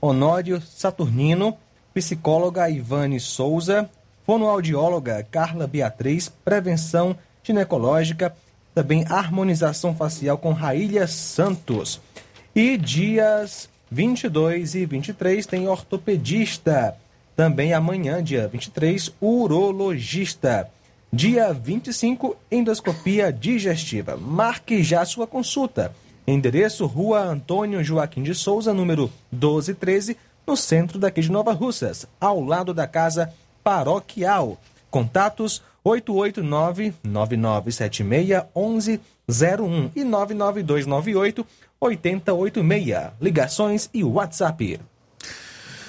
Honório Saturnino, psicóloga Ivane Souza, fonoaudióloga Carla Beatriz, prevenção ginecológica, também harmonização facial com Raília Santos. E dias 22 e 23 tem ortopedista. Também amanhã, dia 23, urologista. Dia 25, endoscopia digestiva. Marque já sua consulta. Endereço Rua Antônio Joaquim de Souza, número 1213, no centro daqui de Nova Russas, ao lado da Casa Paroquial. Contatos 889-9976-1101 e 99298-8086. Ligações e WhatsApp.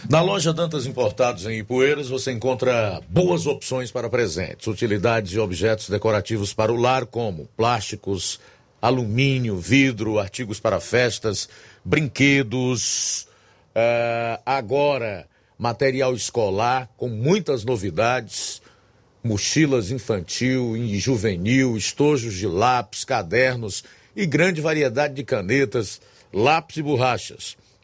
Na loja Dantas Importados em Ipueiras você encontra boas opções para presentes, utilidades e objetos decorativos para o lar, como plásticos, alumínio, vidro, artigos para festas, brinquedos. Uh, agora, material escolar com muitas novidades, mochilas infantil e juvenil, estojos de lápis, cadernos e grande variedade de canetas, lápis e borrachas.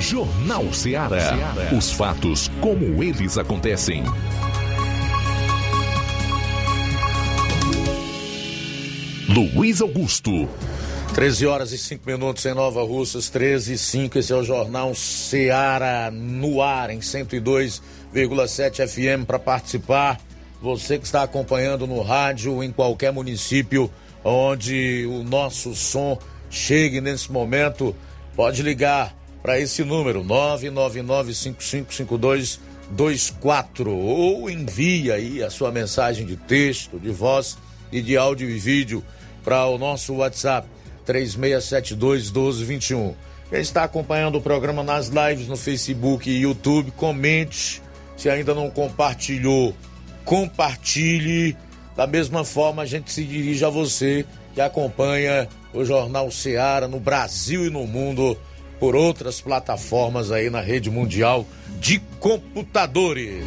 Jornal Ceará. Os fatos como eles acontecem. Luiz Augusto.
13 horas e 5 minutos em Nova Russas, 13 e 5. Esse é o Jornal Ceará no ar, em 102,7 FM. Para participar, você que está acompanhando no rádio, em qualquer município onde o nosso som chegue nesse momento, pode ligar para esse número 999555224 ou envie aí a sua mensagem de texto, de voz e de áudio e vídeo para o nosso WhatsApp 3672 1221. Quem está acompanhando o programa nas lives no Facebook e YouTube, comente. Se ainda não compartilhou, compartilhe. Da mesma forma, a gente se dirige a você que acompanha o Jornal Seara no Brasil e no mundo por outras plataformas aí na rede mundial de computadores.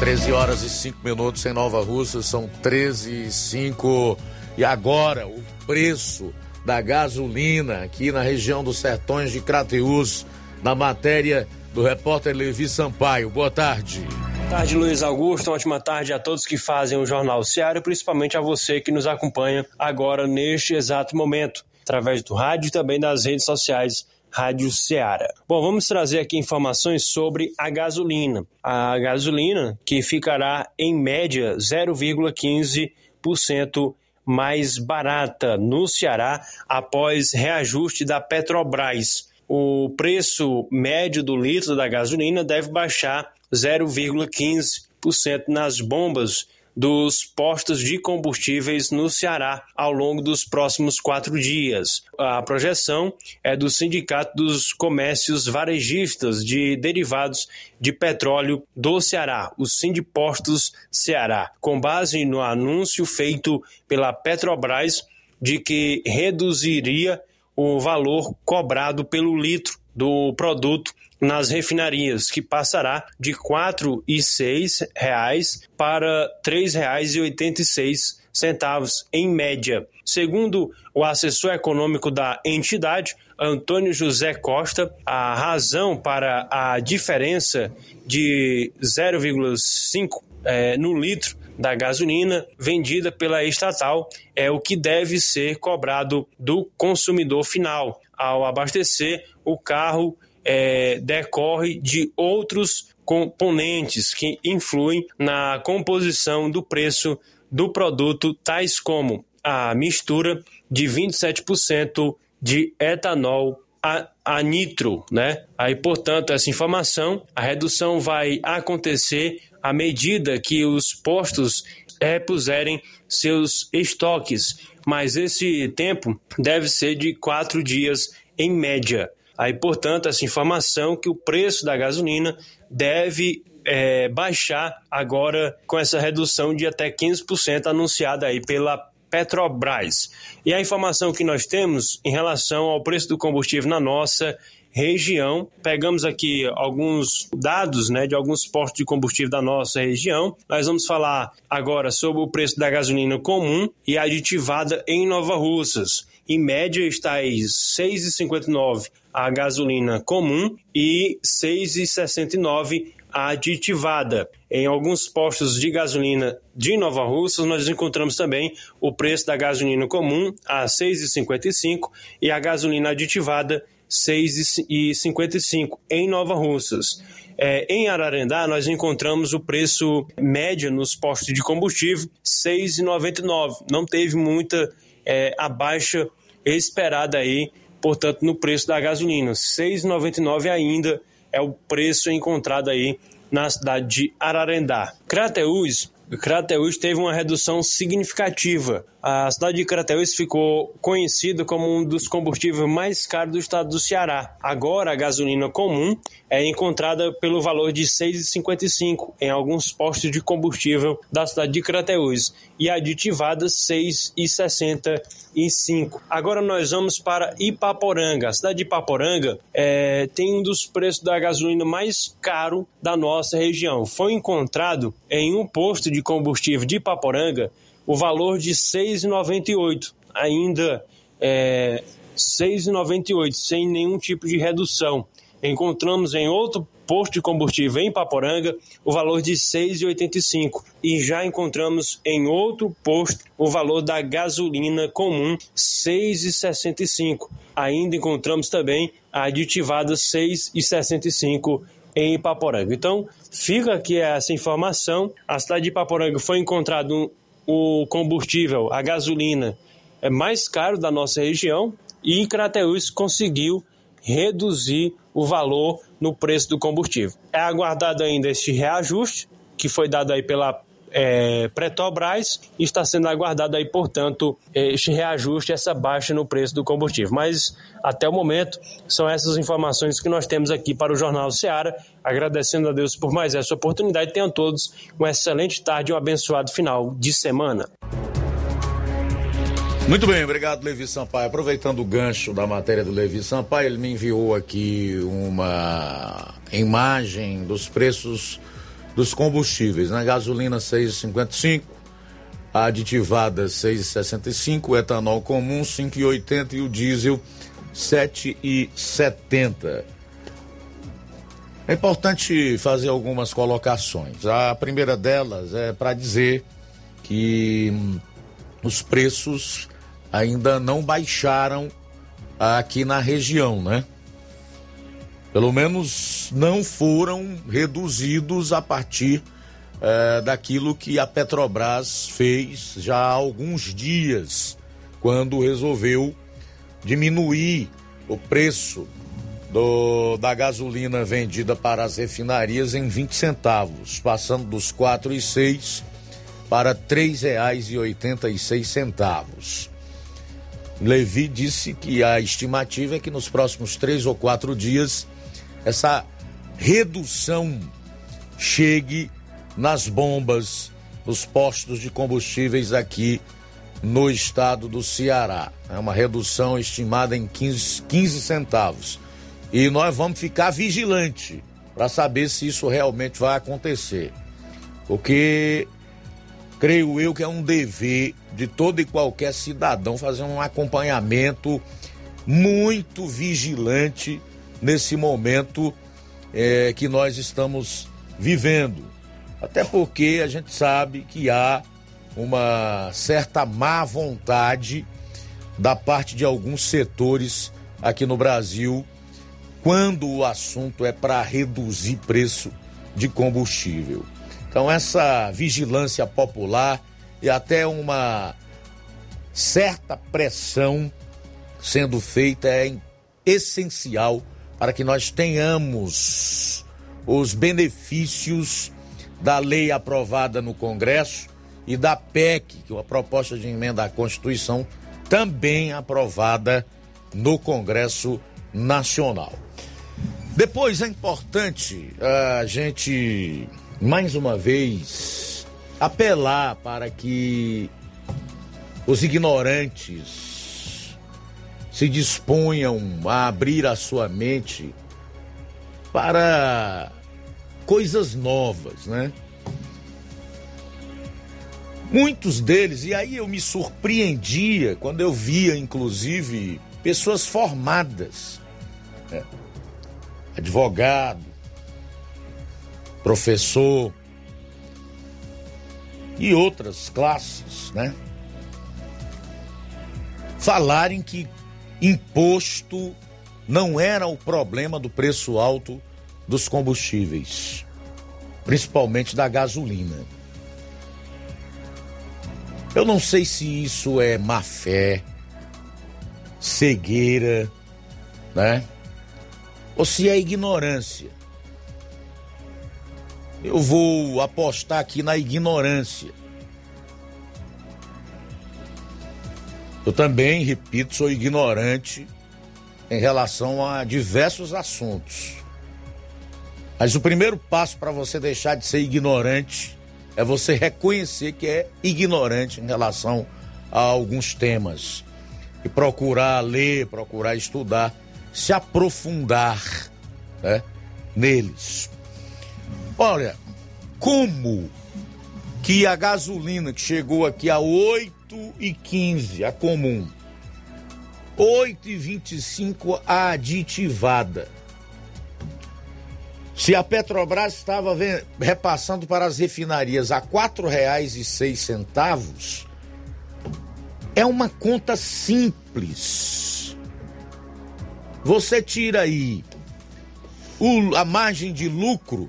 13 horas e 5 minutos em Nova Rússia, são 13 e 5. E agora, o preço da gasolina aqui na região dos Sertões de Crateús, na matéria do repórter Levi Sampaio. Boa tarde.
Boa tarde, Luiz Augusto. Uma ótima tarde a todos que fazem o Jornal Seara principalmente a você que nos acompanha agora neste exato momento através do rádio e também das redes sociais Rádio Ceará. Bom, vamos trazer aqui informações sobre a gasolina. A gasolina que ficará em média 0,15% mais barata no Ceará após reajuste da Petrobras. O preço médio do litro da gasolina deve baixar 0,15% nas bombas dos postos de combustíveis no Ceará ao longo dos próximos quatro dias. A projeção é do Sindicato dos Comércios Varejistas de Derivados de Petróleo do Ceará, o Sindipostos Ceará, com base no anúncio feito pela Petrobras de que reduziria o valor cobrado pelo litro do produto nas refinarias, que passará de R$ 4,06 para R$ 3,86 centavos em média. Segundo o assessor econômico da entidade, Antônio José Costa, a razão para a diferença de 0,5 é, no litro da gasolina vendida pela estatal é o que deve ser cobrado do consumidor final ao abastecer o carro é, decorre de outros componentes que influem na composição do preço do produto, tais como a mistura de 27% de etanol a, a, nitro, né? Aí, portanto, essa informação, a redução vai acontecer à medida que os postos repuserem seus estoques, mas esse tempo deve ser de quatro dias em média. Aí, portanto, essa informação que o preço da gasolina deve é, baixar agora com essa redução de até 15% anunciada aí pela Petrobras. E a informação que nós temos em relação ao preço do combustível na nossa região. Pegamos aqui alguns dados né, de alguns postos de combustível da nossa região. Nós vamos falar agora sobre o preço da gasolina comum e aditivada em Nova Russas. Em média está aí 6,59 a gasolina comum e 6,69 a aditivada. Em alguns postos de gasolina de Nova Russas, nós encontramos também o preço da gasolina comum a 6,55 e a gasolina aditivada 6,55 em Nova Russas. É, em Ararendá, nós encontramos o preço médio nos postos de combustível 6,99. Não teve muita é, esperada aí, portanto, no preço da gasolina. 6,99 ainda é o preço encontrado aí na cidade de Ararendá. Crateús, Crateús teve uma redução significativa a cidade de Crateús ficou conhecida como um dos combustíveis mais caros do estado do Ceará. Agora, a gasolina comum é encontrada pelo valor de R$ 6,55 em alguns postos de combustível da cidade de Crateús e aditivada R$ 6,65. Agora nós vamos para Ipaporanga. A cidade de Ipaporanga é, tem um dos preços da gasolina mais caro da nossa região. Foi encontrado em um posto de combustível de Ipaporanga o valor de R$ 6,98, ainda é, 6,98, sem nenhum tipo de redução. Encontramos em outro posto de combustível em Paporanga o valor de R$ 6,85 e já encontramos em outro posto o valor da gasolina comum R$ 6,65. Ainda encontramos também a aditivada R$ 6,65 em Ipaporanga. Então, fica aqui essa informação. A cidade de Ipaporanga foi encontrado o combustível, a gasolina, é mais caro da nossa região e Crateús conseguiu reduzir o valor no preço do combustível. É aguardado ainda este reajuste que foi dado aí pela é, Petrobras e está sendo aguardado aí, portanto, este reajuste, essa baixa no preço do combustível. Mas até o momento são essas informações que nós temos aqui para o Jornal Seara. Agradecendo a Deus por mais essa oportunidade. Tenham todos uma excelente tarde e um abençoado final de semana.
Muito bem, obrigado, Levi Sampaio. Aproveitando o gancho da matéria do Levi Sampaio, ele me enviou aqui uma imagem dos preços dos combustíveis. Na gasolina 6,55, a aditivada 6,65, o etanol comum 5,80 e o diesel 7,70. É importante fazer algumas colocações. A primeira delas é para dizer que hum, os preços ainda não baixaram aqui na região, né? Pelo menos não foram reduzidos a partir é, daquilo que a Petrobras fez já há alguns dias, quando resolveu diminuir o preço do, da gasolina vendida para as refinarias em 20 centavos, passando dos R$ 4,6 para R$ 3,86. Levi disse que a estimativa é que nos próximos três ou quatro dias essa redução chegue nas bombas, nos postos de combustíveis aqui no estado do Ceará. É uma redução estimada em 15, 15 centavos. E nós vamos ficar vigilante para saber se isso realmente vai acontecer. Porque creio eu que é um dever de todo e qualquer cidadão fazer um acompanhamento muito vigilante nesse momento é, que nós estamos vivendo. Até porque a gente sabe que há uma certa má vontade da parte de alguns setores aqui no Brasil quando o assunto é para reduzir preço de combustível. Então, essa vigilância popular e até uma certa pressão sendo feita é essencial para que nós tenhamos os benefícios da lei aprovada no Congresso e da PEC, que é a proposta de emenda à Constituição, também aprovada no Congresso Nacional. Depois é importante a gente, mais uma vez, apelar para que os ignorantes se disponham a abrir a sua mente para coisas novas, né? Muitos deles, e aí eu me surpreendia quando eu via, inclusive, pessoas formadas, né? advogado, professor e outras classes, né? Falarem que imposto não era o problema do preço alto dos combustíveis, principalmente da gasolina. Eu não sei se isso é má fé, cegueira, né? Ou se é ignorância. Eu vou apostar aqui na ignorância. Eu também, repito, sou ignorante em relação a diversos assuntos. Mas o primeiro passo para você deixar de ser ignorante é você reconhecer que é ignorante em relação a alguns temas e procurar ler, procurar estudar, se aprofundar né, neles. Olha, como que a gasolina que chegou aqui a 8 e 15, a comum, 8 e 25 a aditivada, se a Petrobras estava repassando para as refinarias a seis centavos, é uma conta simples. Você tira aí o, a margem de lucro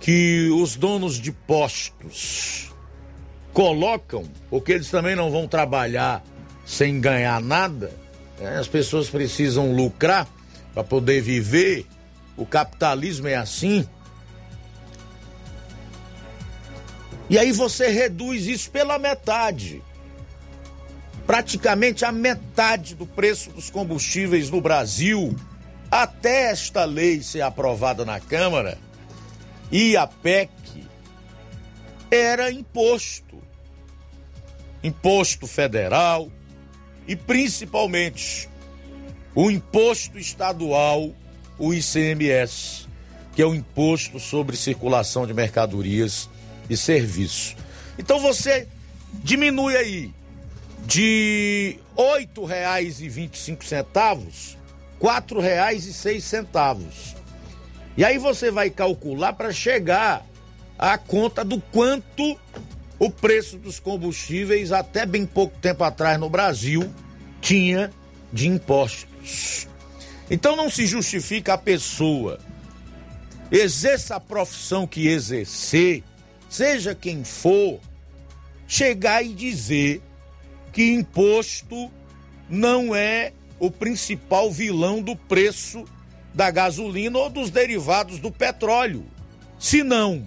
que os donos de postos colocam, porque eles também não vão trabalhar sem ganhar nada. Né? As pessoas precisam lucrar para poder viver o capitalismo é assim. E aí você reduz isso pela metade. Praticamente a metade do preço dos combustíveis no Brasil, até esta lei ser aprovada na Câmara e a PEC, era imposto. Imposto federal e principalmente o imposto estadual o ICMS, que é o Imposto sobre Circulação de Mercadorias e Serviços. Então você diminui aí de R$ 8,25 R$ reais e seis centavos. E aí você vai calcular para chegar à conta do quanto o preço dos combustíveis até bem pouco tempo atrás no Brasil tinha de impostos. Então não se justifica a pessoa exerça a profissão que exercer, seja quem for, chegar e dizer que imposto não é o principal vilão do preço da gasolina ou dos derivados do petróleo. Se não,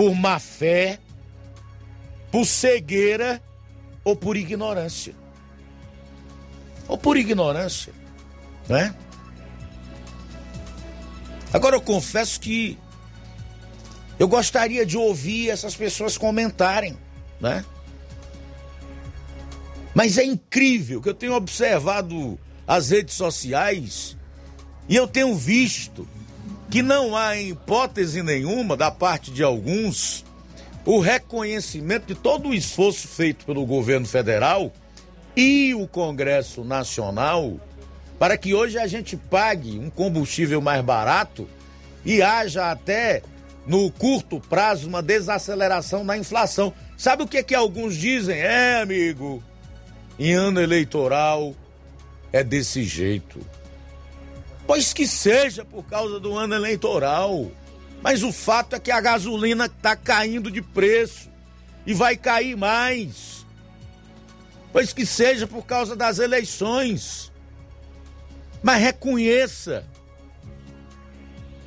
por má fé, por cegueira ou por ignorância. Ou por ignorância, né? Agora eu confesso que eu gostaria de ouvir essas pessoas comentarem, né? Mas é incrível que eu tenho observado as redes sociais e eu tenho visto que não há em hipótese nenhuma da parte de alguns o reconhecimento de todo o esforço feito pelo governo federal e o Congresso Nacional para que hoje a gente pague um combustível mais barato e haja até no curto prazo uma desaceleração na inflação. Sabe o que que alguns dizem? É, amigo, em ano eleitoral é desse jeito. Pois que seja por causa do ano eleitoral. Mas o fato é que a gasolina está caindo de preço e vai cair mais. Pois que seja por causa das eleições. Mas reconheça.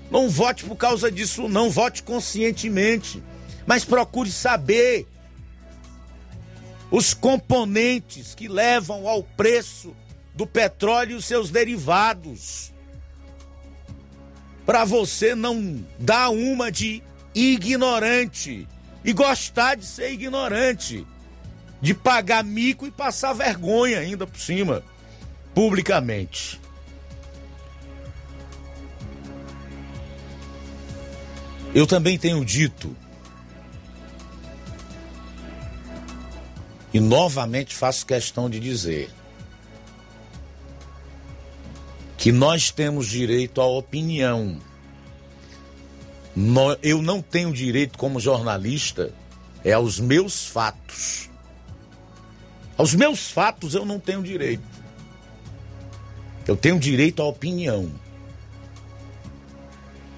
Não vote por causa disso, não. Vote conscientemente. Mas procure saber os componentes que levam ao preço do petróleo e os seus derivados. Para você não dar uma de ignorante e gostar de ser ignorante, de pagar mico e passar vergonha ainda por cima, publicamente. Eu também tenho dito, e novamente faço questão de dizer, que nós temos direito à opinião. Eu não tenho direito, como jornalista, é aos meus fatos. Aos meus fatos eu não tenho direito. Eu tenho direito à opinião.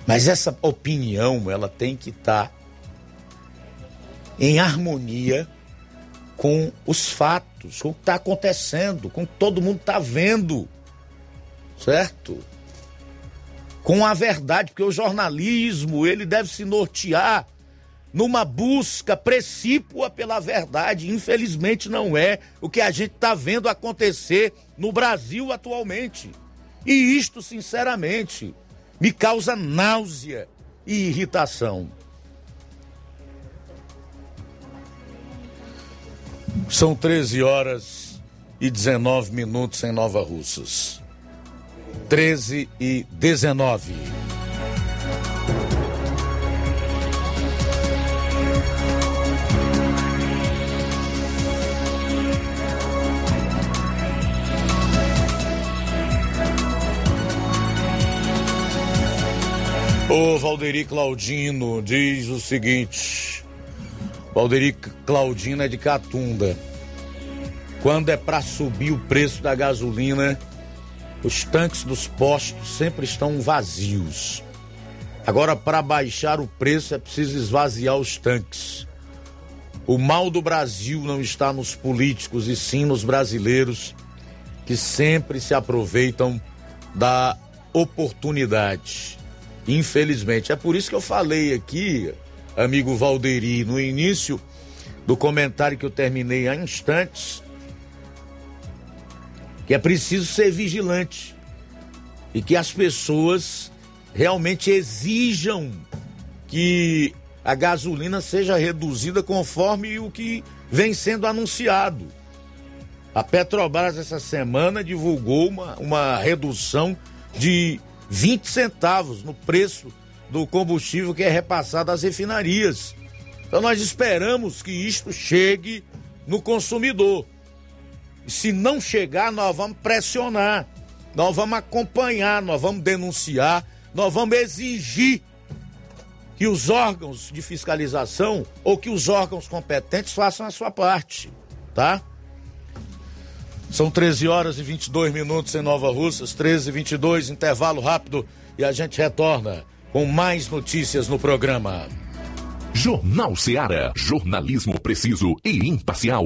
Mas essa opinião, ela tem que estar tá em harmonia com os fatos, com o que está acontecendo, com o que todo mundo está vendo. Certo? Com a verdade, porque o jornalismo, ele deve se nortear numa busca precípua pela verdade. Infelizmente não é o que a gente está vendo acontecer no Brasil atualmente. E isto, sinceramente, me causa náusea e irritação. São 13 horas e 19 minutos em Nova Russas. 13 e 19. O Valderi Claudino diz o seguinte: Valderi Claudino é de Catunda. Quando é para subir o preço da gasolina, os tanques dos postos sempre estão vazios. Agora, para baixar o preço, é preciso esvaziar os tanques. O mal do Brasil não está nos políticos e sim nos brasileiros que sempre se aproveitam da oportunidade. Infelizmente. É por isso que eu falei aqui, amigo Valderi, no início do comentário que eu terminei há instantes, que é preciso ser vigilante e que as pessoas realmente exijam que a gasolina seja reduzida conforme o que vem sendo anunciado. A Petrobras essa semana divulgou uma, uma redução de 20 centavos no preço do combustível que é repassado às refinarias. Então nós esperamos que isto chegue no consumidor. Se não chegar, nós vamos pressionar, nós vamos acompanhar, nós vamos denunciar, nós vamos exigir que os órgãos de fiscalização ou que os órgãos competentes façam a sua parte, tá? São 13 horas e 22 minutos em Nova Russas, 13 e 22, intervalo rápido e a gente retorna com mais notícias no programa.
Jornal Seara. Jornalismo preciso e imparcial.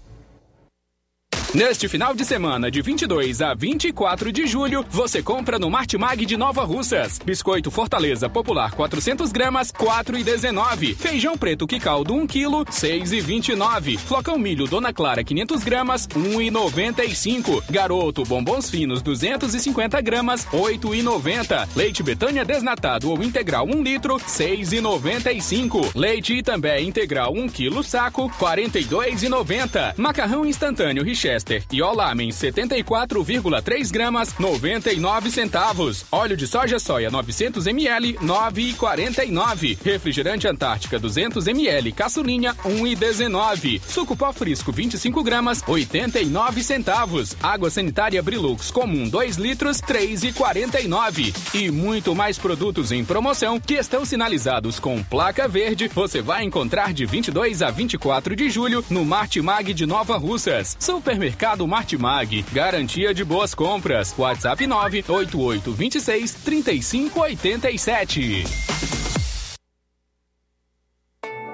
Neste final de semana, de 22 a 24 de julho, você compra no Martimag de Nova Russas. Biscoito Fortaleza Popular 400 gramas, 4,19. Feijão preto Quicaldo 1 kg, 6,29. Flocão milho Dona Clara 500 gramas, 1,95. Garoto Bombons Finos 250 gramas, 8,90. Leite Betânia desnatado ou integral 1 litro, 6,95. Leite Itambé integral 1 kg saco, 42,90. Macarrão instantâneo Richester e Olamen 74,3 gramas, 99 centavos. Óleo de soja soia 900 ml, 9,49. Refrigerante Antártica 200 ml, caçulinha 1,19. Suco pó frisco 25 gramas, 89 centavos. Água sanitária Brilux comum 2 litros, 3,49. E muito mais produtos em promoção que estão sinalizados com placa verde. Você vai encontrar de 22 a 24 de julho no Martimag de Nova Russas. Supermercado Supermercado Martimag. Garantia de boas compras. WhatsApp 988 26 3587.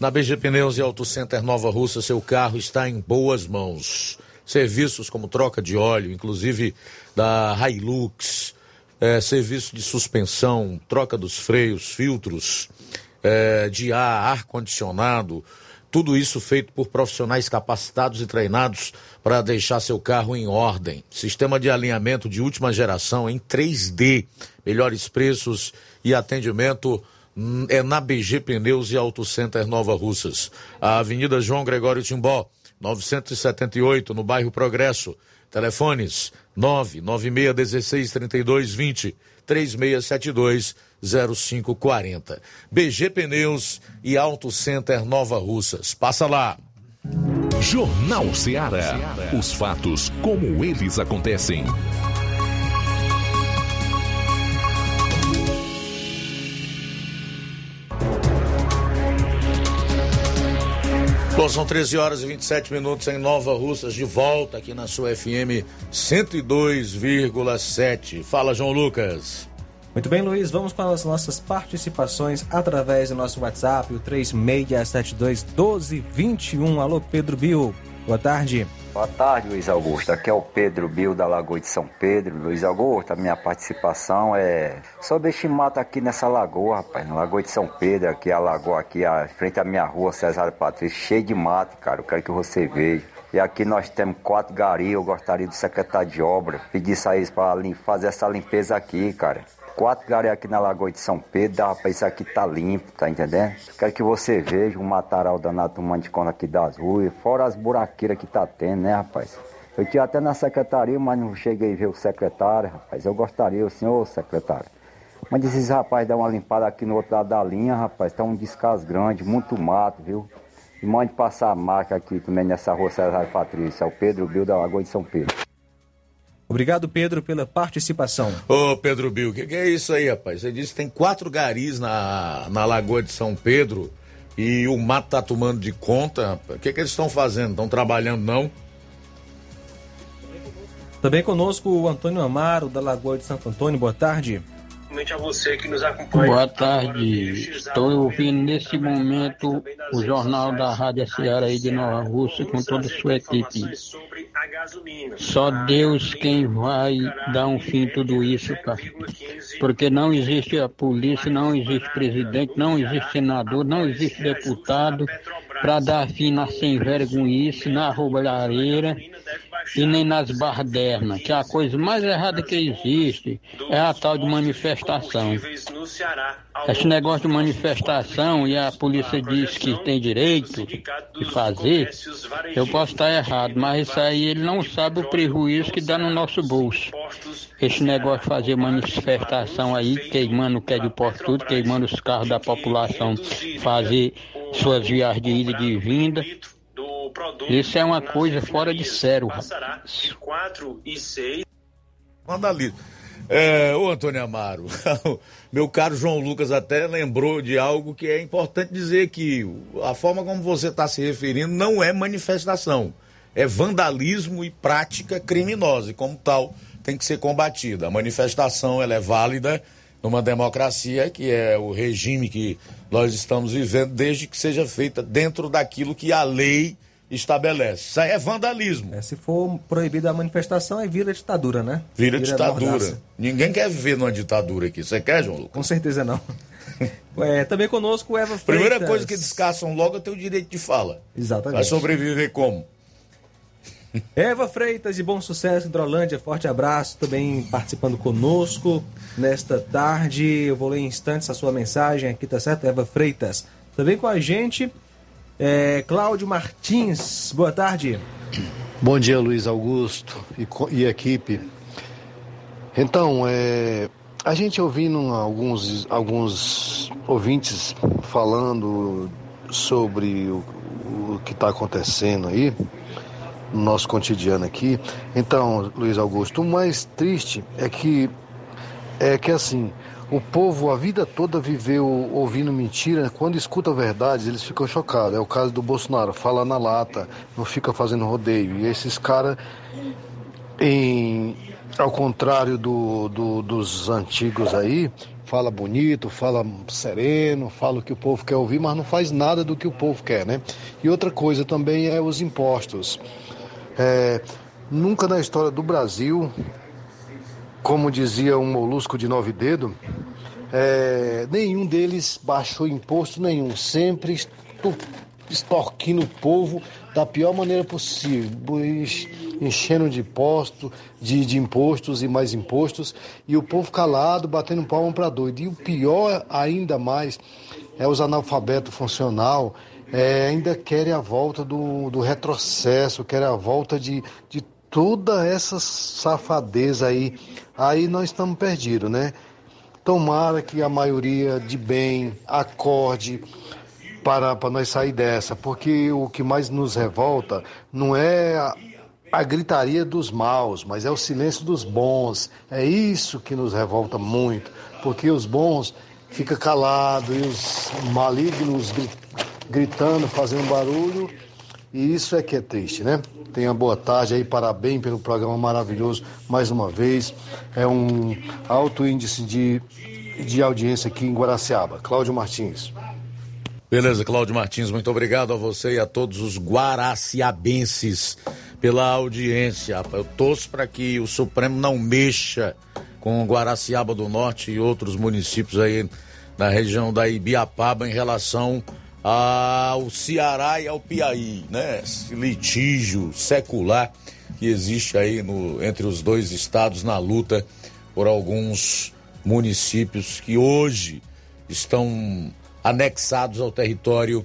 Na BG Pneus e Auto Center Nova Russa, seu carro está em boas mãos. Serviços como troca de óleo, inclusive da Hilux, é, serviço de suspensão, troca dos freios, filtros é, de ar, ar-condicionado, tudo isso feito por profissionais capacitados e treinados para deixar seu carro em ordem. Sistema de alinhamento de última geração em 3D, melhores preços e atendimento é na BG Pneus e Auto Center Nova Russas. A Avenida João Gregório Timbó, 978, no bairro Progresso. Telefones 99616 3220 3672 0540. BG Pneus e Auto Center Nova Russas. Passa lá.
Jornal Ceará. Os fatos como eles acontecem.
Bom, são 13 horas e 27 minutos em Nova Russas, de volta aqui na sua FM 102,7. Fala, João Lucas.
Muito bem, Luiz, vamos para as nossas participações através do nosso WhatsApp, o 3672-1221. Alô, Pedro Bill, boa tarde.
Boa tarde, Luiz Augusto. Aqui é o Pedro Bill da Lagoa de São Pedro. Luiz Augusto, a minha participação é sobre este mato aqui nessa lagoa, rapaz. Na Lagoa de São Pedro, aqui a lagoa aqui, a frente à minha rua, Cesar Patrício, cheio de mato, cara. Eu quero que você veja. E aqui nós temos quatro garis, eu gostaria do secretário de obra pedir isso aí para fazer essa limpeza aqui, cara. Quatro garis aqui na Lagoa de São Pedro, dá pra isso aqui tá limpo, tá entendendo? Quero que você veja um mataral danado tomando conta aqui das ruas, fora as buraqueiras que tá tendo, né, rapaz? Eu tinha até na secretaria, mas não cheguei a ver o secretário, rapaz. Eu gostaria, o senhor secretário. Mas esses rapazes dá uma limpada aqui no outro lado da linha, rapaz. Tá um descaso grande, muito mato, viu? E mande passar a marca aqui também nessa rua César Patrícia, é o Pedro Bill da Lagoa de São Pedro.
Obrigado, Pedro, pela participação.
Ô, Pedro Bill, o que, que, é isso aí, rapaz? Você disse que tem quatro garis na, na Lagoa de São Pedro e o mato tá tomando de conta. O que, que eles estão fazendo? Estão trabalhando, não?
Também conosco o Antônio Amaro, da Lagoa de Santo Antônio. Boa tarde.
a você que nos acompanha.
Boa tarde. Estou ouvindo nesse momento o jornal da Rádio Ceará aí de Nova Rússia com toda a sua equipe. Só Deus quem vai dar um fim em tudo isso, cara. Porque não existe a polícia, não existe presidente, não existe senador, não existe deputado para dar fim na sem vergonhice, na roubalhareira e nem nas bardernas, que a coisa mais errada que existe é a tal de manifestação. Esse negócio de manifestação e a polícia diz que tem direito de fazer, eu posso estar errado, mas isso aí ele não sabe o prejuízo que dá no nosso bolso. Esse negócio de fazer manifestação aí, queimando o que é de porto tudo, queimando os carros da população, fazer suas viagens de ida e de vinda, isso é uma coisa fora de sério.
Vandalismo. É, ô Antônio Amaro, meu caro João Lucas até lembrou de algo que é importante dizer que a forma como você está se referindo não é manifestação, é vandalismo e prática criminosa, e como tal tem que ser combatida. A manifestação ela é válida numa democracia, que é o regime que nós estamos vivendo, desde que seja feita dentro daquilo que a lei estabelece. Isso aí é vandalismo.
É, se for proibida a manifestação, aí vira ditadura, né?
Vira, vira ditadura. Mordaça. Ninguém quer viver numa ditadura aqui. Você quer, João Lucas?
Com certeza não. é, também conosco o Eva Freitas.
Primeira coisa que descassam logo é ter o direito de fala.
Exatamente.
Vai sobreviver como?
Eva Freitas de Bom Sucesso, Hidrolândia, forte abraço, também participando conosco nesta tarde. Eu vou ler em instantes a sua mensagem aqui, tá certo? Eva Freitas. Também com a gente, é, Cláudio Martins, boa tarde.
Bom dia, Luiz Augusto e, e equipe. Então, é, a gente ouvindo alguns, alguns ouvintes falando sobre o, o que está acontecendo aí, no nosso cotidiano aqui. Então, Luiz Augusto, o mais triste é que é que assim, o povo a vida toda viveu ouvindo mentira, quando escuta verdades, eles ficam chocados. É o caso do Bolsonaro, fala na lata, não fica fazendo rodeio. E esses caras, ao contrário do, do, dos antigos aí, fala bonito, fala sereno, fala o que o povo quer ouvir, mas não faz nada do que o povo quer, né? E outra coisa também é os impostos. É, nunca na história do Brasil, como dizia um molusco de nove dedos, é, nenhum deles baixou imposto nenhum, sempre extorquindo o povo da pior maneira possível, enchendo de imposto, de, de impostos e mais impostos, e o povo calado, batendo palma para doido. E o pior ainda mais é os analfabetos funcional, é, ainda querem a volta do, do retrocesso, querem a volta de, de toda essa safadeza aí. Aí nós estamos perdidos, né? Tomara que a maioria de bem acorde para, para nós sair dessa, porque o que mais nos revolta não é a, a gritaria dos maus, mas é o silêncio dos bons. É isso que nos revolta muito, porque os bons ficam calados e os malignos gritando, fazendo barulho, E isso é que é triste, né? Tenha boa tarde aí, parabéns pelo programa maravilhoso mais uma vez. É um alto índice de, de audiência aqui em Guaraciaba. Cláudio Martins.
Beleza, Cláudio Martins, muito obrigado a você e a todos os guaraciabenses pela audiência. Eu torço para que o Supremo não mexa com Guaraciaba do Norte e outros municípios aí na região da Ibiapaba em relação ao Ceará e ao Piauí, né? Esse litígio secular que existe aí no, entre os dois estados na luta por alguns municípios que hoje estão anexados ao território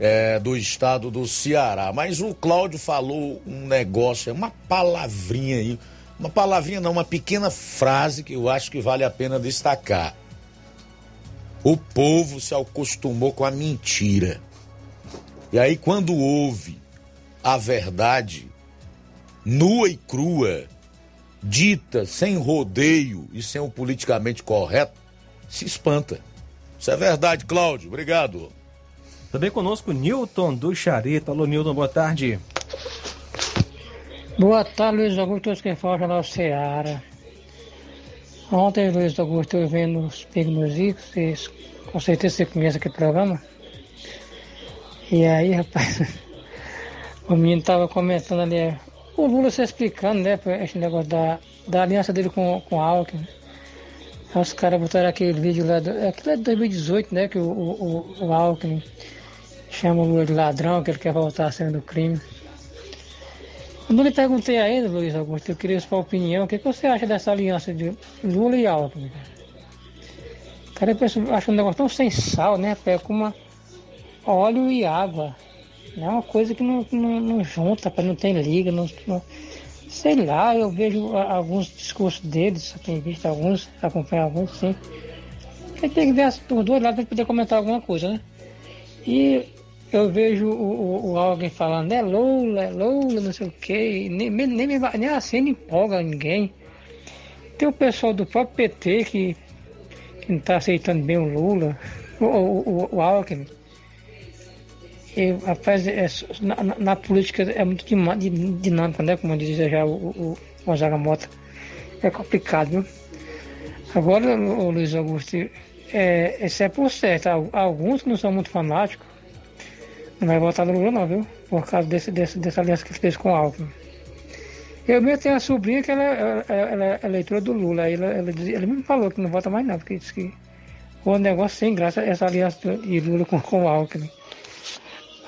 é, do estado do Ceará. Mas o Cláudio falou um negócio, uma palavrinha aí, uma palavrinha não, uma pequena frase que eu acho que vale a pena destacar. O povo se acostumou com a mentira. E aí, quando ouve a verdade nua e crua, dita sem rodeio e sem o politicamente correto, se espanta. Isso é verdade, Cláudio. Obrigado.
Também conosco Newton do Charito. Alô, Newton, boa tarde.
Boa tarde, Luiz Augusto, todos que falam na Seara. Ontem, Luiz Augusto, eu vendo os Pigmos Ricos, com certeza você conhece aquele programa. E aí, rapaz, o menino tava comentando ali, o Lula se explicando, né, esse negócio da, da aliança dele com, com a Alckmin. Os caras botaram aquele vídeo lá, do, aquilo é de 2018, né? Que o, o, o, Alckmin chama o Lula de ladrão, que ele quer voltar a cena do crime. Eu não lhe perguntei ainda, Luiz Augusto, eu queria sua opinião. O que, que você acha dessa aliança de Lula e Alckmin? Cara, eu penso, acho um negócio tão sem sal, né? É como óleo e água. É uma coisa que não, não, não junta, não tem liga, não, não Sei lá, eu vejo alguns discursos deles, tenho visto alguns, acompanho alguns, sim. Tem que ver os dois lados para poder comentar alguma coisa, né? E eu vejo o, o, o alguém falando, é Lula, é Lula, não sei o quê, nem, nem, nem, nem assim não empolga ninguém. Tem o pessoal do próprio PT que, que não está aceitando bem o Lula, o, o, o Alckmin. E, rapaz, é, na, na, política é muito dinâmica, né? Como dizia já o, o Gonzaga Mota. É complicado, viu? Agora, o Luiz Augusto, é, esse é por certo. Alguns que não são muito fanáticos não vai votar no Lula, não, viu? Por causa desse, desse, dessa aliança que fez com o Alckmin. Eu mesmo tenho uma sobrinha que ela, ela, ela é leitora do Lula. Ela, ela, ela me falou que não vota mais nada, porque disse que o negócio sem graça essa aliança de Lula com, com o Alckmin.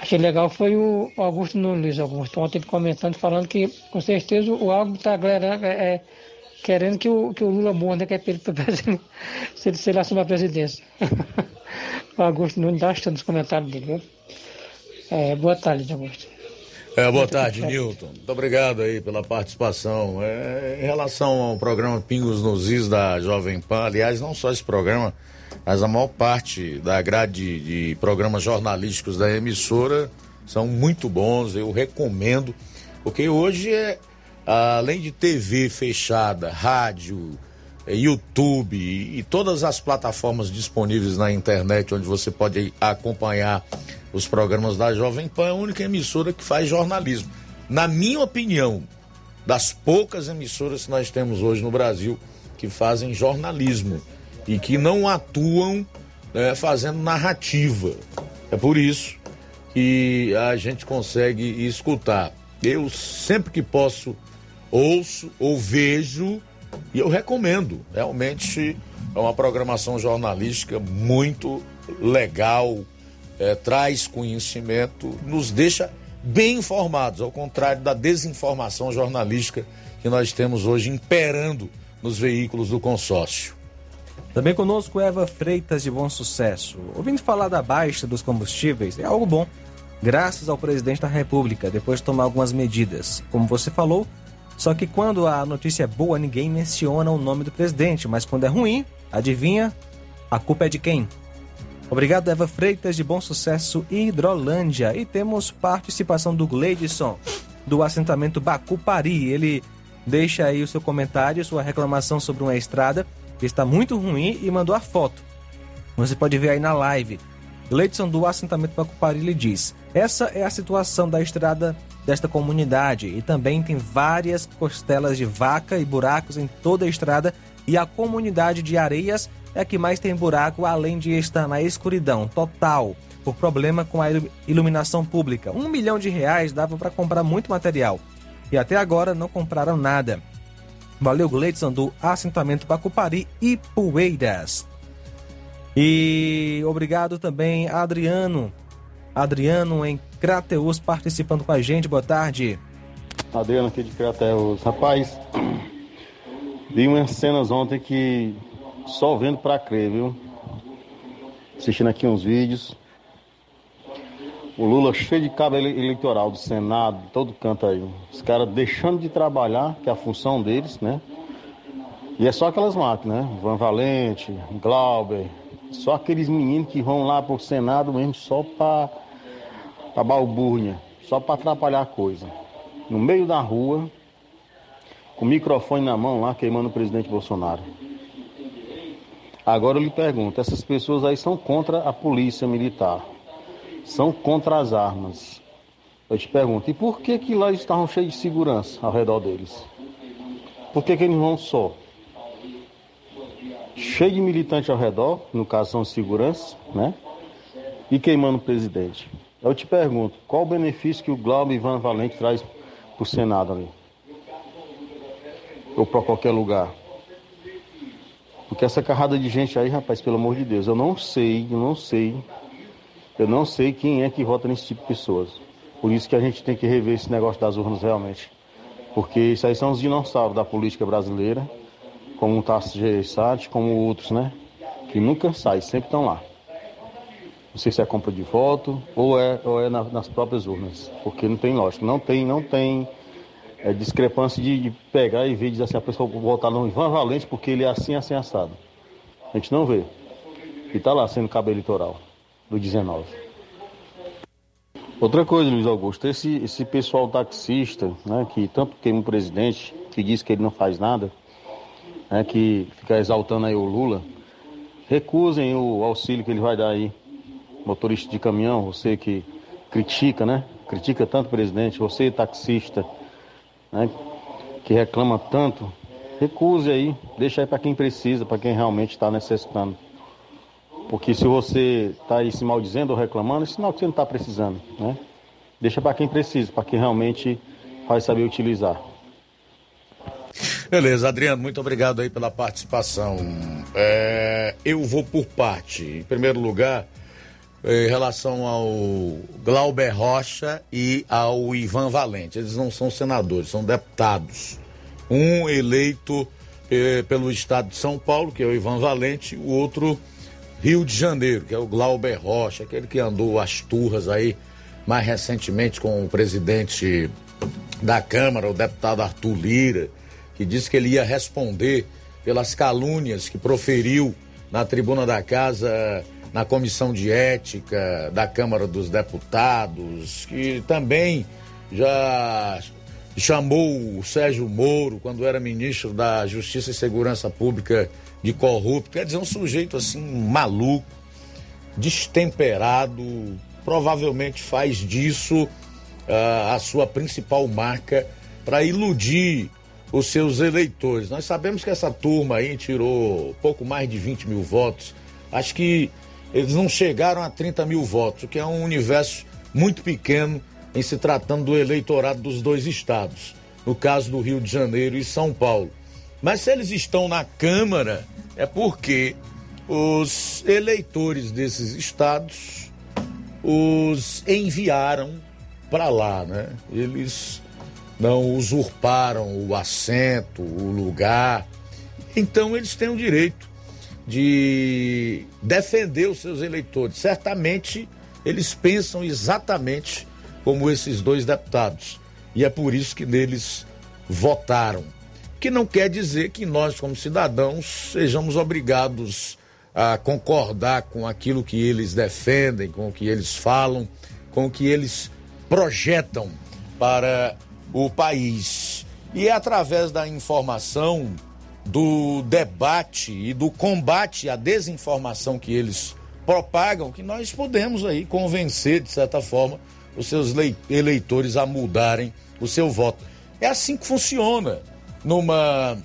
Achei legal foi o Augusto Nunes Augusto, ontem comentando, falando que com certeza o Algo está é, é, querendo que o, que o Lula morra, né, que é ele, se ele, se ele assumir a presidência. o Augusto Nunes está achando os comentários dele, viu? É, boa tarde, Augusto.
É, boa tarde, Nilton. Muito obrigado aí pela participação. É, em relação ao programa Pingos nos Is da Jovem Pan, aliás, não só esse programa, mas a maior parte da grade de programas jornalísticos da emissora são muito bons, eu recomendo, porque hoje é, além de TV fechada, rádio, é, YouTube e todas as plataformas disponíveis na internet onde você pode acompanhar os programas da Jovem Pan, é a única emissora que faz jornalismo. Na minha opinião, das poucas emissoras que nós temos hoje no Brasil que fazem jornalismo e que não atuam né, fazendo narrativa. É por isso que a gente consegue escutar. Eu sempre que posso ouço ou vejo e eu recomendo. Realmente é uma programação jornalística muito legal, é, traz conhecimento, nos deixa bem informados, ao contrário da desinformação jornalística que nós temos hoje imperando nos veículos do consórcio.
Também conosco Eva Freitas de Bom Sucesso. Ouvindo falar da baixa dos combustíveis é algo bom, graças ao presidente da República, depois de tomar algumas medidas. Como você falou, só que quando a notícia é boa, ninguém menciona o nome do presidente, mas quando é ruim, adivinha? A culpa é de quem? Obrigado, Eva Freitas de Bom Sucesso Hidrolândia. E temos participação do Gleidson, do assentamento Bacupari. Ele deixa aí o seu comentário, sua reclamação sobre uma estrada que está muito ruim e mandou a foto. Você pode ver aí na live. Gleidson do assentamento Pacupari lhe diz: essa é a situação da estrada desta comunidade e também tem várias costelas de vaca e buracos em toda a estrada e a comunidade de Areias é a que mais tem buraco além de estar na escuridão total por problema com a iluminação pública. Um milhão de reais dava para comprar muito material e até agora não compraram nada. Valeu, Gleidson do assentamento Pacupari e Poeiras. E obrigado também, Adriano. Adriano em Crateus participando com a gente. Boa tarde.
Adriano aqui de Crateus. Rapaz, vi umas cenas ontem que só vendo para crer, viu? Assistindo aqui uns vídeos. O Lula cheio de cabo eleitoral do Senado, todo canto aí. Os caras deixando de trabalhar, que é a função deles, né? E é só aquelas máquinas, né? Van Valente, Glauber, só aqueles meninos que vão lá pro Senado mesmo só pra, pra balbúrdia, só pra atrapalhar a coisa. No meio da rua, com o microfone na mão lá, queimando o presidente Bolsonaro. Agora eu lhe pergunto, essas pessoas aí são contra a polícia militar, são contra as armas. Eu te pergunto, e por que que lá estavam cheios de segurança ao redor deles? Por que que eles vão só? cheio de militantes ao redor, no caso são segurança, né? E queimando o presidente. Eu te pergunto, qual o benefício que o Glauber Ivan Valente traz para o Senado ali? Ou para qualquer lugar? Porque essa carrada de gente aí, rapaz, pelo amor de Deus, eu não sei, eu não sei, eu não sei quem é que vota nesse tipo de pessoas. Por isso que a gente tem que rever esse negócio das urnas realmente. Porque isso aí são os dinossauros da política brasileira como o Tarso Gereissati, como outros, né? Que nunca saem, sempre estão lá. Não sei se é compra de voto ou é, ou é na, nas próprias urnas, porque não tem lógica, não tem, não tem é, discrepância de, de, pegar e ver dizer assim, a pessoa votar no Ivan Valente porque ele é assim, assim, assado. A gente não vê. E está lá sendo cabo eleitoral do 19. Outra coisa, Luiz Augusto, esse, esse pessoal taxista, né, que tanto queima o presidente, que diz que ele não faz nada, né, que fica exaltando aí o Lula, recusem o auxílio que ele vai dar aí. Motorista de caminhão, você que critica, né? Critica tanto o presidente, você taxista, né? Que reclama tanto, recuse aí, deixa aí para quem precisa, para quem realmente está necessitando. Porque se você está aí se maldizendo ou reclamando, é sinal que você não está precisando, né? Deixa para quem precisa, para quem realmente vai saber utilizar.
Beleza, Adriano, muito obrigado aí pela participação. É, eu vou por parte. Em primeiro lugar, em relação ao Glauber Rocha e ao Ivan Valente. Eles não são senadores, são deputados. Um eleito eh, pelo estado de São Paulo, que é o Ivan Valente, o outro Rio de Janeiro, que é o Glauber Rocha, aquele que andou as turras aí mais recentemente com o presidente da Câmara, o deputado Arthur Lira que disse que ele ia responder pelas calúnias que proferiu na tribuna da casa, na comissão de ética da Câmara dos Deputados, que também já chamou o Sérgio Moro, quando era ministro da Justiça e Segurança Pública, de corrupto. Quer dizer, um sujeito assim maluco, destemperado, provavelmente faz disso uh, a sua principal marca para iludir os seus eleitores. Nós sabemos que essa turma aí tirou pouco mais de 20 mil votos. Acho que eles não chegaram a 30 mil votos, o que é um universo muito pequeno em se tratando do eleitorado dos dois estados, no caso do Rio de Janeiro e São Paulo. Mas se eles estão na Câmara, é porque os eleitores desses estados os enviaram para lá, né? Eles não usurparam o assento, o lugar. Então eles têm o direito de defender os seus eleitores. Certamente eles pensam exatamente como esses dois deputados. E é por isso que neles votaram. Que não quer dizer que nós, como cidadãos, sejamos obrigados a concordar com aquilo que eles defendem, com o que eles falam, com o que eles projetam para o país. E é através da informação, do debate e do combate à desinformação que eles propagam que nós podemos aí convencer, de certa forma, os seus eleitores a mudarem o seu voto. É assim que funciona numa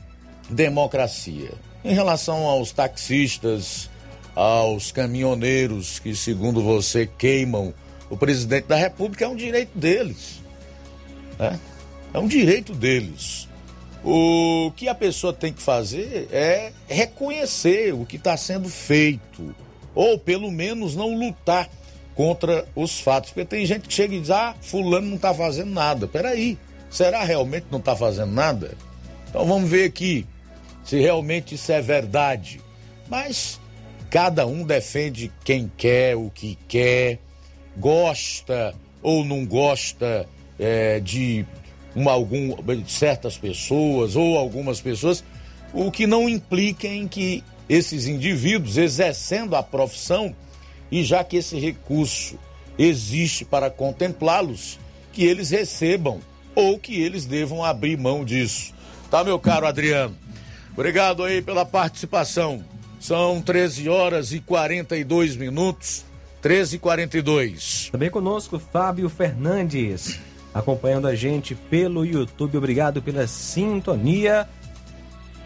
democracia. Em relação aos taxistas, aos caminhoneiros que, segundo você, queimam o presidente da República, é um direito deles. Né? É um direito deles. O que a pessoa tem que fazer é reconhecer o que está sendo feito, ou pelo menos não lutar contra os fatos. Porque tem gente que chega e diz: ah, Fulano não está fazendo nada. Peraí, será realmente não está fazendo nada? Então vamos ver aqui se realmente isso é verdade. Mas cada um defende quem quer, o que quer, gosta ou não gosta é, de uma, algum, certas pessoas ou algumas pessoas, o que não implica em que esses indivíduos, exercendo a profissão, e já que esse recurso existe para contemplá-los, que eles recebam ou que eles devam abrir mão disso. Tá, meu caro Adriano? Obrigado aí pela participação. São 13 horas e 42 minutos. 13 e 42.
Também conosco Fábio Fernandes acompanhando a gente pelo YouTube. Obrigado pela sintonia.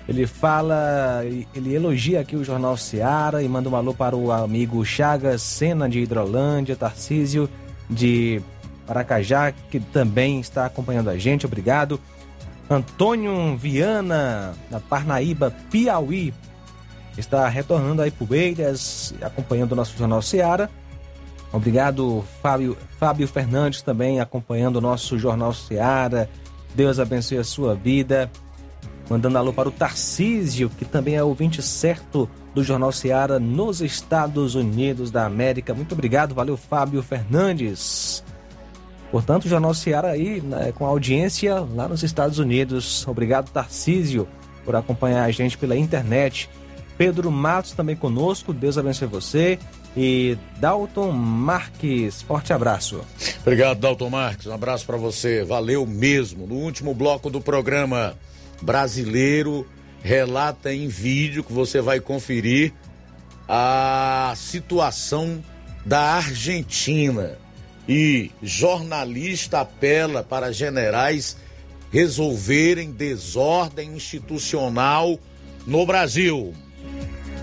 Ele fala, ele elogia aqui o Jornal Seara e manda um alô para o amigo Chagas Sena de Hidrolândia, Tarcísio de Paracajá, que também está acompanhando a gente. Obrigado. Antônio Viana, da Parnaíba, Piauí, está retornando aí Poeiras, acompanhando o nosso Jornal Seara. Obrigado, Fábio, Fábio Fernandes, também acompanhando o nosso Jornal Seara. Deus abençoe a sua vida. Mandando alô para o Tarcísio, que também é ouvinte certo do Jornal Seara nos Estados Unidos da América. Muito obrigado, valeu, Fábio Fernandes. Portanto, o Jornal Seara aí né, com audiência lá nos Estados Unidos. Obrigado, Tarcísio, por acompanhar a gente pela internet. Pedro Matos também conosco. Deus abençoe você e Dalton Marques. Forte abraço.
Obrigado, Dalton Marques. Um abraço para você. Valeu mesmo. No último bloco do programa Brasileiro relata em vídeo que você vai conferir a situação da Argentina. E jornalista apela para generais resolverem desordem institucional no Brasil.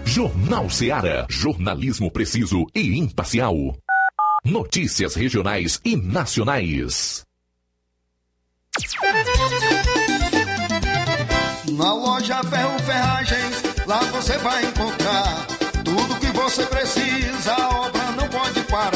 Jornal Seara. Jornalismo preciso e imparcial. Notícias regionais e nacionais.
Na loja Ferro Ferragens, lá você vai encontrar tudo que você precisa, a obra não pode parar.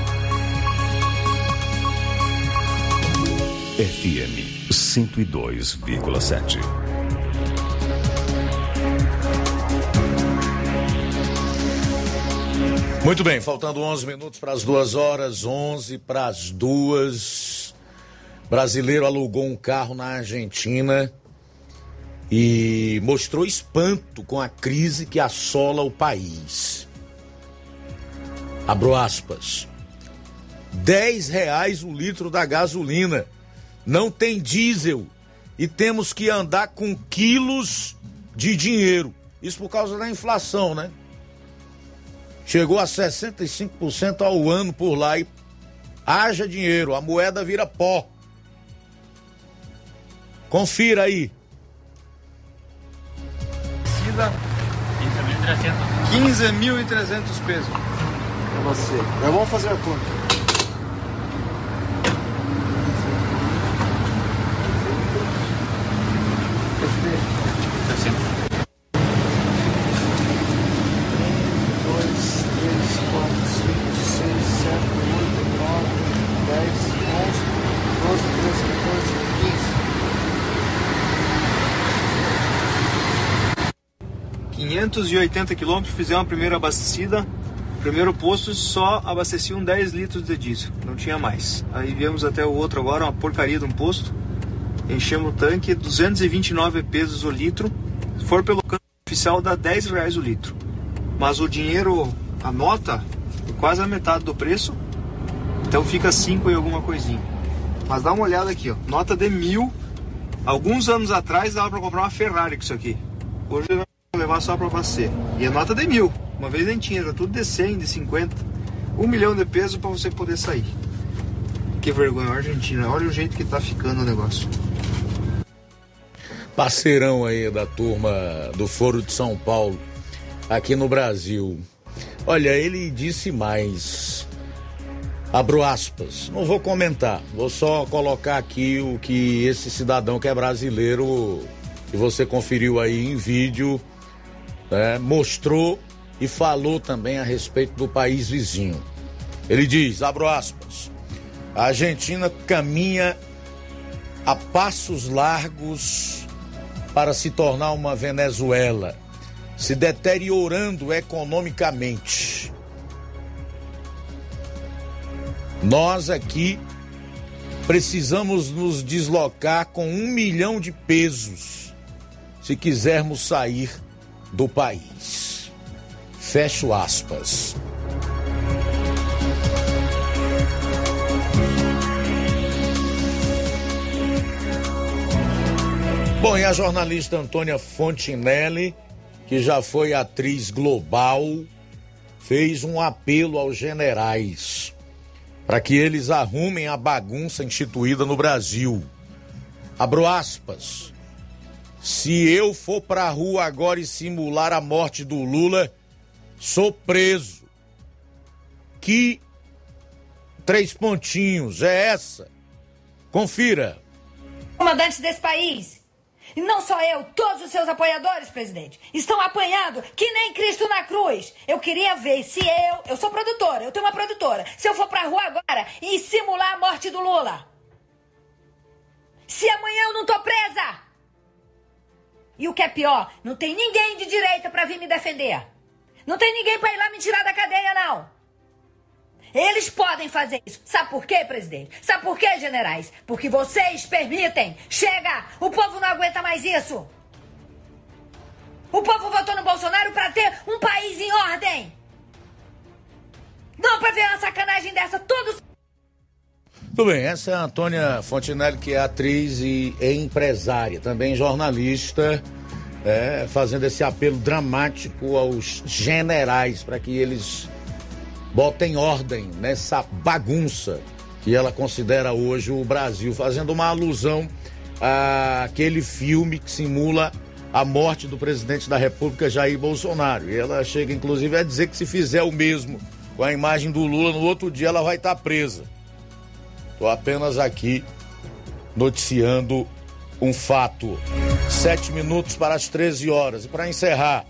FM 102,7.
Muito bem, faltando 11 minutos para as duas horas, 11 para as duas. Brasileiro alugou um carro na Argentina e mostrou espanto com a crise que assola o país. Abro aspas. 10 reais o litro da gasolina não tem diesel e temos que andar com quilos de dinheiro. Isso por causa da inflação, né? Chegou a 65% ao ano por lá e haja dinheiro, a moeda vira pó. Confira aí.
15.300 pesos. Pra você. Já vamos fazer a conta. E oitenta quilômetros, fizemos a primeira abastecida. Primeiro posto só abasteciam 10 litros de diesel, não tinha mais. Aí viemos até o outro agora, uma porcaria de um posto. Enchemos o tanque, 229 pesos o litro. Se for pelo canto oficial, dá 10 reais o litro. Mas o dinheiro, a nota, é quase a metade do preço. Então fica 5 e alguma coisinha. Mas dá uma olhada aqui, ó. Nota de mil. Alguns anos atrás dava para comprar uma Ferrari com isso aqui. Hoje levar só para você. E a nota de mil. Uma vez nem tinha, era tudo de 100, de 50. Um milhão de pesos para você poder sair. Que vergonha, Argentina. Olha o jeito que tá ficando o negócio.
Parceirão aí da turma do Foro de São Paulo, aqui no Brasil. Olha, ele disse mais. Abro aspas. Não vou comentar, vou só colocar aqui o que esse cidadão que é brasileiro, que você conferiu aí em vídeo, né, mostrou e falou também a respeito do país vizinho. Ele diz, abro aspas, a Argentina caminha a passos largos para se tornar uma Venezuela, se deteriorando economicamente. Nós aqui precisamos nos deslocar com um milhão de pesos se quisermos sair do país. Fecho aspas. Bom, e a jornalista Antônia Fontinelli, que já foi atriz global, fez um apelo aos generais para que eles arrumem a bagunça instituída no Brasil. Abro aspas. Se eu for pra rua agora e simular a morte do Lula, sou preso. Que três pontinhos é essa? Confira.
Comandantes desse país. E não só eu, todos os seus apoiadores, presidente, estão apanhando que nem Cristo na cruz. Eu queria ver se eu, eu sou produtora, eu tenho uma produtora, se eu for pra rua agora e simular a morte do Lula. Se amanhã eu não tô presa. E o que é pior, não tem ninguém de direita para vir me defender. Não tem ninguém para ir lá me tirar da cadeia, não. Eles podem fazer isso. Sabe por quê, presidente? Sabe por quê, generais? Porque vocês permitem. Chega! O povo não aguenta mais isso. O povo votou no Bolsonaro para ter um país em ordem. Não para ver uma sacanagem dessa todos.
Tudo bem, essa é a Antônia Fontinelli, que é atriz e empresária, também jornalista, é, fazendo esse apelo dramático aos generais para que eles botem ordem nessa bagunça que ela considera hoje o Brasil, fazendo uma alusão àquele filme que simula a morte do presidente da República, Jair Bolsonaro. E ela chega, inclusive, a dizer que se fizer o mesmo com a imagem do Lula, no outro dia ela vai estar presa. Estou apenas aqui noticiando um fato. Sete minutos para as 13 horas. E para encerrar,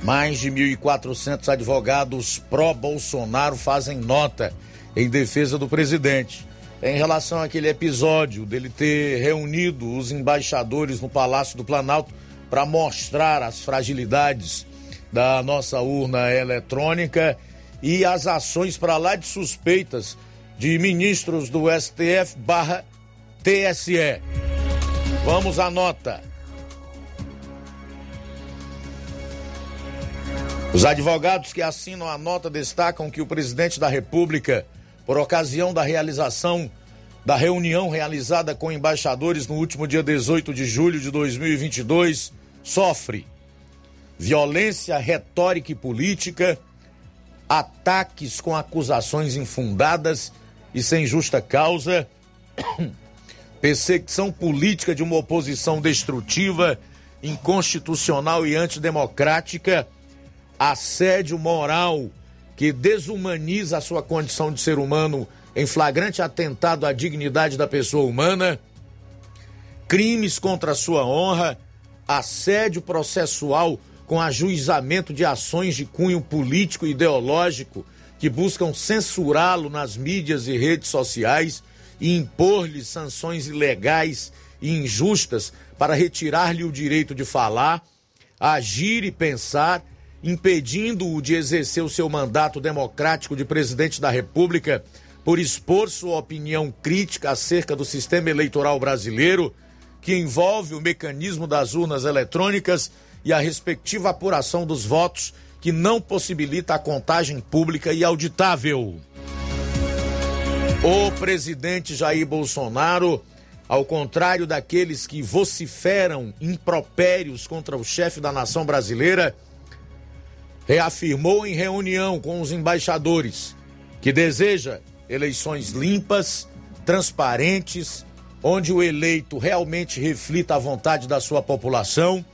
mais de 1.400 advogados pró-Bolsonaro fazem nota em defesa do presidente. Em relação àquele episódio dele ter reunido os embaixadores no Palácio do Planalto para mostrar as fragilidades da nossa urna eletrônica e as ações para lá de suspeitas de ministros do STF barra TSE. Vamos à nota. Os advogados que assinam a nota destacam que o presidente da República, por ocasião da realização da reunião realizada com embaixadores no último dia 18 de julho de 2022, sofre violência retórica e política, ataques com acusações infundadas e sem justa causa, perseguição política de uma oposição destrutiva, inconstitucional e antidemocrática assédio moral que desumaniza a sua condição de ser humano em flagrante atentado à dignidade da pessoa humana, crimes contra a sua honra, assédio processual com ajuizamento de ações de cunho político e ideológico que buscam censurá-lo nas mídias e redes sociais e impor-lhe sanções ilegais e injustas para retirar-lhe o direito de falar, agir e pensar impedindo-o de exercer o seu mandato democrático de presidente da República por expor sua opinião crítica acerca do sistema eleitoral brasileiro, que envolve o mecanismo das urnas eletrônicas e a respectiva apuração dos votos, que não possibilita a contagem pública e auditável. O presidente Jair Bolsonaro, ao contrário daqueles que vociferam impropérios contra o chefe da nação brasileira, reafirmou em reunião com os embaixadores que deseja eleições limpas, transparentes, onde o eleito realmente reflita a vontade da sua população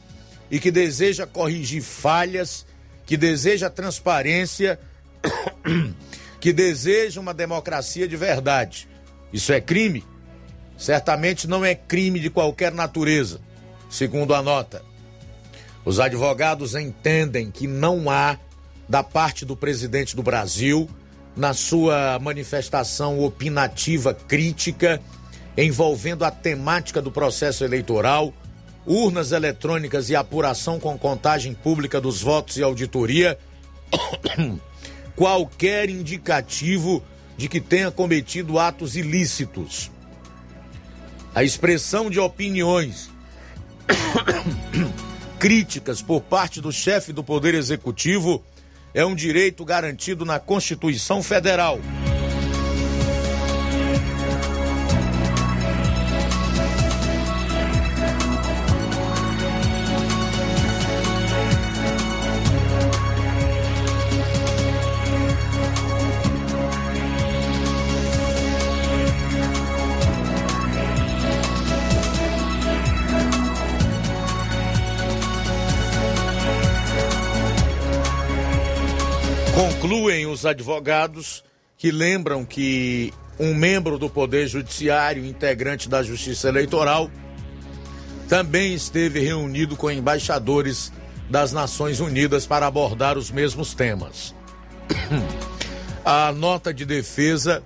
e que deseja corrigir falhas, que deseja transparência, que deseja uma democracia de verdade. Isso é crime? Certamente não é crime de qualquer natureza, segundo a nota. Os advogados entendem que não há, da parte do presidente do Brasil, na sua manifestação opinativa crítica envolvendo a temática do processo eleitoral, urnas eletrônicas e apuração com contagem pública dos votos e auditoria, qualquer indicativo de que tenha cometido atos ilícitos. A expressão de opiniões críticas por parte do chefe do Poder Executivo é um direito garantido na Constituição Federal. Advogados que lembram que um membro do Poder Judiciário, integrante da Justiça Eleitoral, também esteve reunido com embaixadores das Nações Unidas para abordar os mesmos temas. A nota de defesa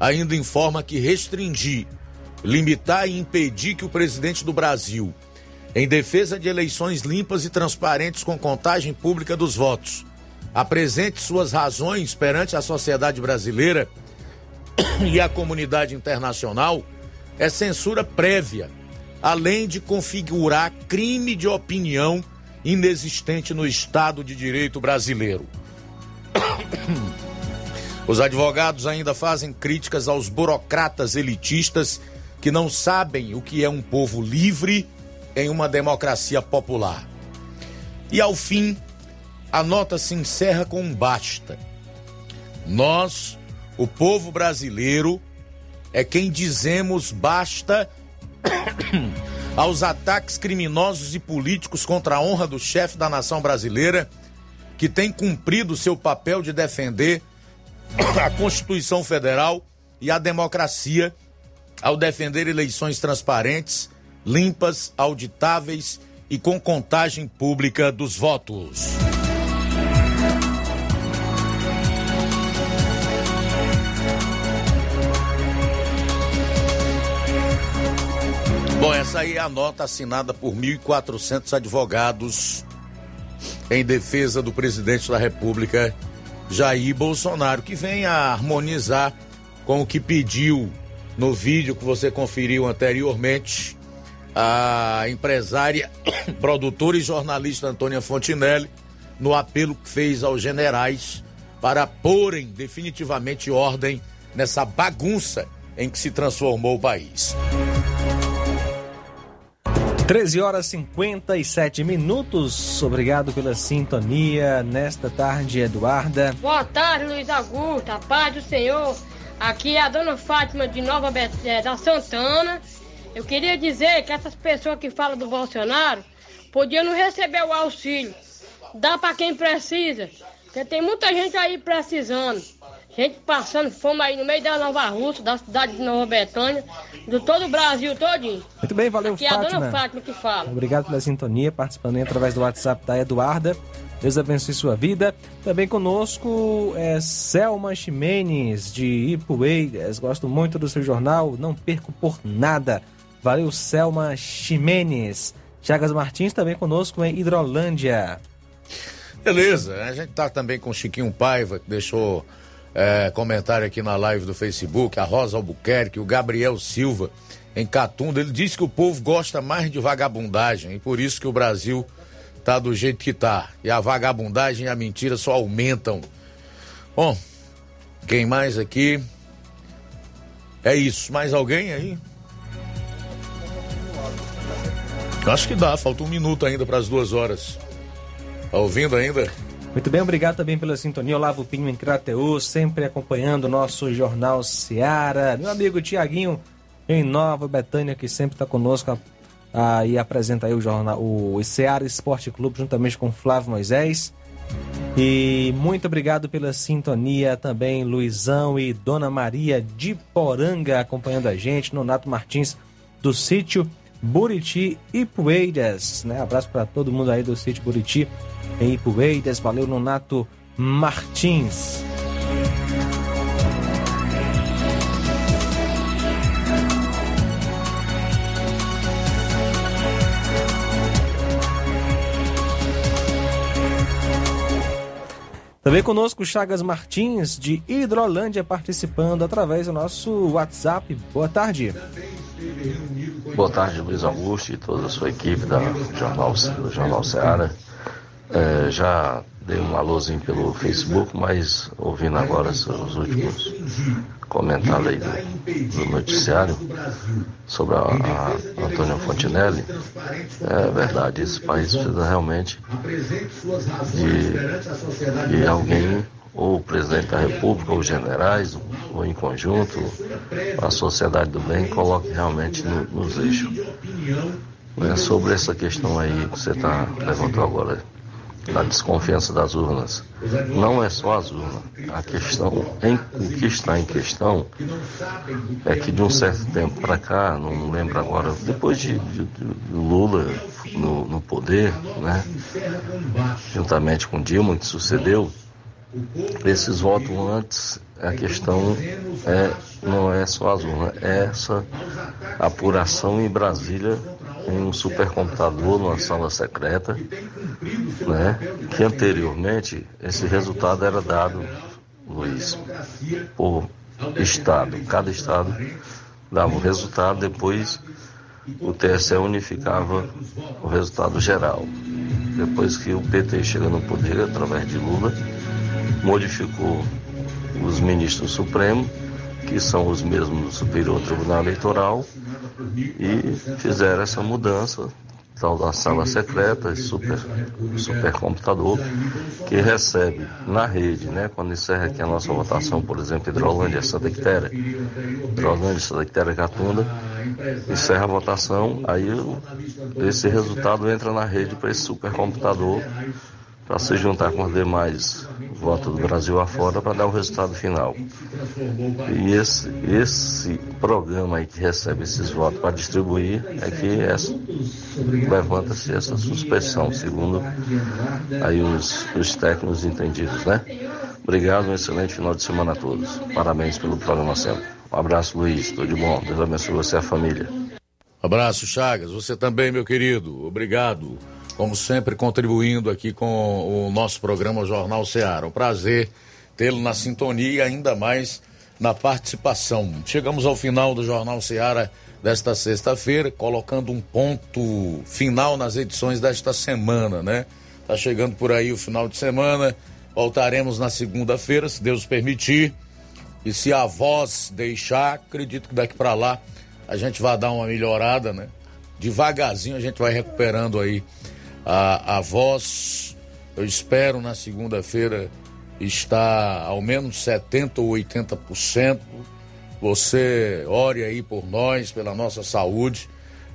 ainda informa que restringir, limitar e impedir que o presidente do Brasil, em defesa de eleições limpas e transparentes com contagem pública dos votos, apresente suas razões perante a sociedade brasileira e a comunidade internacional é censura prévia, além de configurar crime de opinião inexistente no Estado de Direito brasileiro. Os advogados ainda fazem críticas aos burocratas elitistas que não sabem o que é um povo livre em uma democracia popular. E ao fim, a nota se encerra com um basta. Nós, o povo brasileiro, é quem dizemos basta aos ataques criminosos e políticos contra a honra do chefe da nação brasileira, que tem cumprido seu papel de defender a Constituição Federal e a democracia ao defender eleições transparentes, limpas, auditáveis e com contagem pública dos votos. Bom, essa aí é a nota assinada por 1.400 advogados em defesa do presidente da República, Jair Bolsonaro, que vem a harmonizar com o que pediu no vídeo que você conferiu anteriormente a empresária, produtora e jornalista Antônia Fontinelli no apelo que fez aos generais para porem definitivamente ordem nessa bagunça em que se transformou o país.
13 horas e 57 minutos. Obrigado pela sintonia nesta tarde, Eduarda.
Boa tarde, Luiz Augusto. A paz do Senhor. Aqui é a dona Fátima de Nova. É, da Santana. Eu queria dizer que essas pessoas que falam do Bolsonaro podiam não receber o auxílio. Dá para quem precisa. Porque tem muita gente aí precisando. Gente passando fome aí no meio da Nova Rússia, da cidade de Nova Betânia, do todo o Brasil todinho.
Muito bem, valeu,
Aqui
Fátima.
é a dona Fátima que fala.
Obrigado pela sintonia, participando aí através do WhatsApp da Eduarda. Deus abençoe sua vida. Também conosco é Selma Ximenes, de Ipueiras. Gosto muito do seu jornal, não perco por nada. Valeu, Selma Ximenes. Chagas Martins também conosco em Hidrolândia.
Beleza, a gente tá também com o Chiquinho Paiva, que deixou é, comentário aqui na live do Facebook, a Rosa Albuquerque, o Gabriel Silva, em Catunda. Ele disse que o povo gosta mais de vagabundagem e por isso que o Brasil tá do jeito que tá. E a vagabundagem e a mentira só aumentam. Bom, quem mais aqui? É isso. Mais alguém aí? Acho que dá, falta um minuto ainda para as duas horas. Tá ouvindo ainda?
Muito bem, obrigado também pela sintonia. Olavo Pinho em Crateus, sempre acompanhando o nosso Jornal Seara. Meu amigo Tiaguinho em Nova Betânia, que sempre está conosco ah, e apresenta aí o jornal, o Seara Esporte Clube, juntamente com Flávio Moisés. E muito obrigado pela sintonia também, Luizão e Dona Maria de Poranga acompanhando a gente, Nonato Martins do sítio Buriti e Poeiras, né? Abraço para todo mundo aí do sítio Buriti em Ipueiras. Valeu, Nonato Martins. Também conosco Chagas Martins, de Hidrolândia, participando através do nosso WhatsApp. Boa tarde.
Boa tarde, Luiz Augusto e toda a sua equipe da Jornal, do Jornal Seara. É, já dei um alôzinho pelo Facebook, mas ouvindo agora os últimos comentários aí do, do noticiário sobre a, a Antônia Fontinelli, é verdade, esse país precisa realmente de, de alguém, ou o presidente da República, ou generais, ou em conjunto, a sociedade do bem, coloque realmente no, nos eixos. É, sobre essa questão aí que você está levantou agora da desconfiança das urnas. Não é só as urnas. A questão, em, o que está em questão é que de um certo tempo para cá, não lembro agora, depois de, de, de Lula no, no, poder, né, juntamente com Dilma, que sucedeu, esses votos antes, a questão é, não é só as urnas, é essa apuração em Brasília um supercomputador numa sala secreta, né? Que anteriormente esse resultado era dado, Luiz, por estado. Cada estado dava o resultado, depois o TSE unificava o resultado geral. Depois que o PT chega no poder através de Lula, modificou os ministros supremos, que são os mesmos do Superior Tribunal Eleitoral, e fizeram essa mudança tal da sala secreta, super, supercomputador, que recebe na rede, né? Quando encerra aqui a nossa votação, por exemplo, Hidrolândia, Santa Quitéria, Hidrolândia, Santa Quitéria, Catunda, encerra a votação, aí esse resultado entra na rede para esse supercomputador para se juntar com os demais votos do Brasil afora para dar o resultado final. E esse, esse programa aí que recebe esses votos para distribuir é que levanta-se essa suspensão, segundo aí os, os técnicos entendidos, né? Obrigado, um excelente final de semana a todos. Parabéns pelo programa sempre. Um abraço, Luiz. Tudo de bom. Deus abençoe você e a família.
Abraço, Chagas. Você também, meu querido. Obrigado como sempre, contribuindo aqui com o nosso programa Jornal Ceará. Um prazer tê-lo na sintonia ainda mais na participação. Chegamos ao final do Jornal Ceará desta sexta-feira, colocando um ponto final nas edições desta semana, né? Tá chegando por aí o final de semana. Voltaremos na segunda-feira, se Deus permitir. E se a voz deixar, acredito que daqui para lá a gente vai dar uma melhorada, né? Devagarzinho a gente vai recuperando aí a, a voz, eu espero na segunda-feira está ao menos 70% ou 80%. Você ore aí por nós, pela nossa saúde.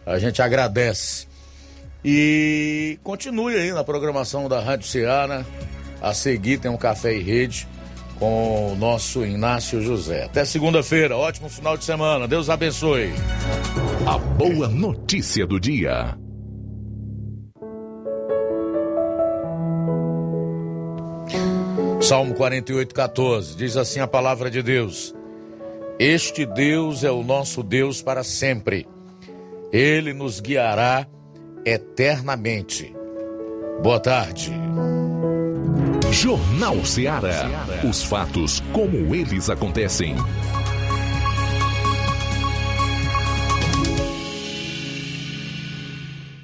A gente agradece. E continue aí na programação da Rádio Ceará. A seguir tem um Café e Rede com o nosso Inácio José. Até segunda-feira, ótimo final de semana. Deus abençoe.
A boa notícia do dia.
Salmo 48, 14, diz assim a palavra de Deus: Este Deus é o nosso Deus para sempre, ele nos guiará eternamente. Boa tarde.
Jornal Ceará. Os fatos como eles acontecem.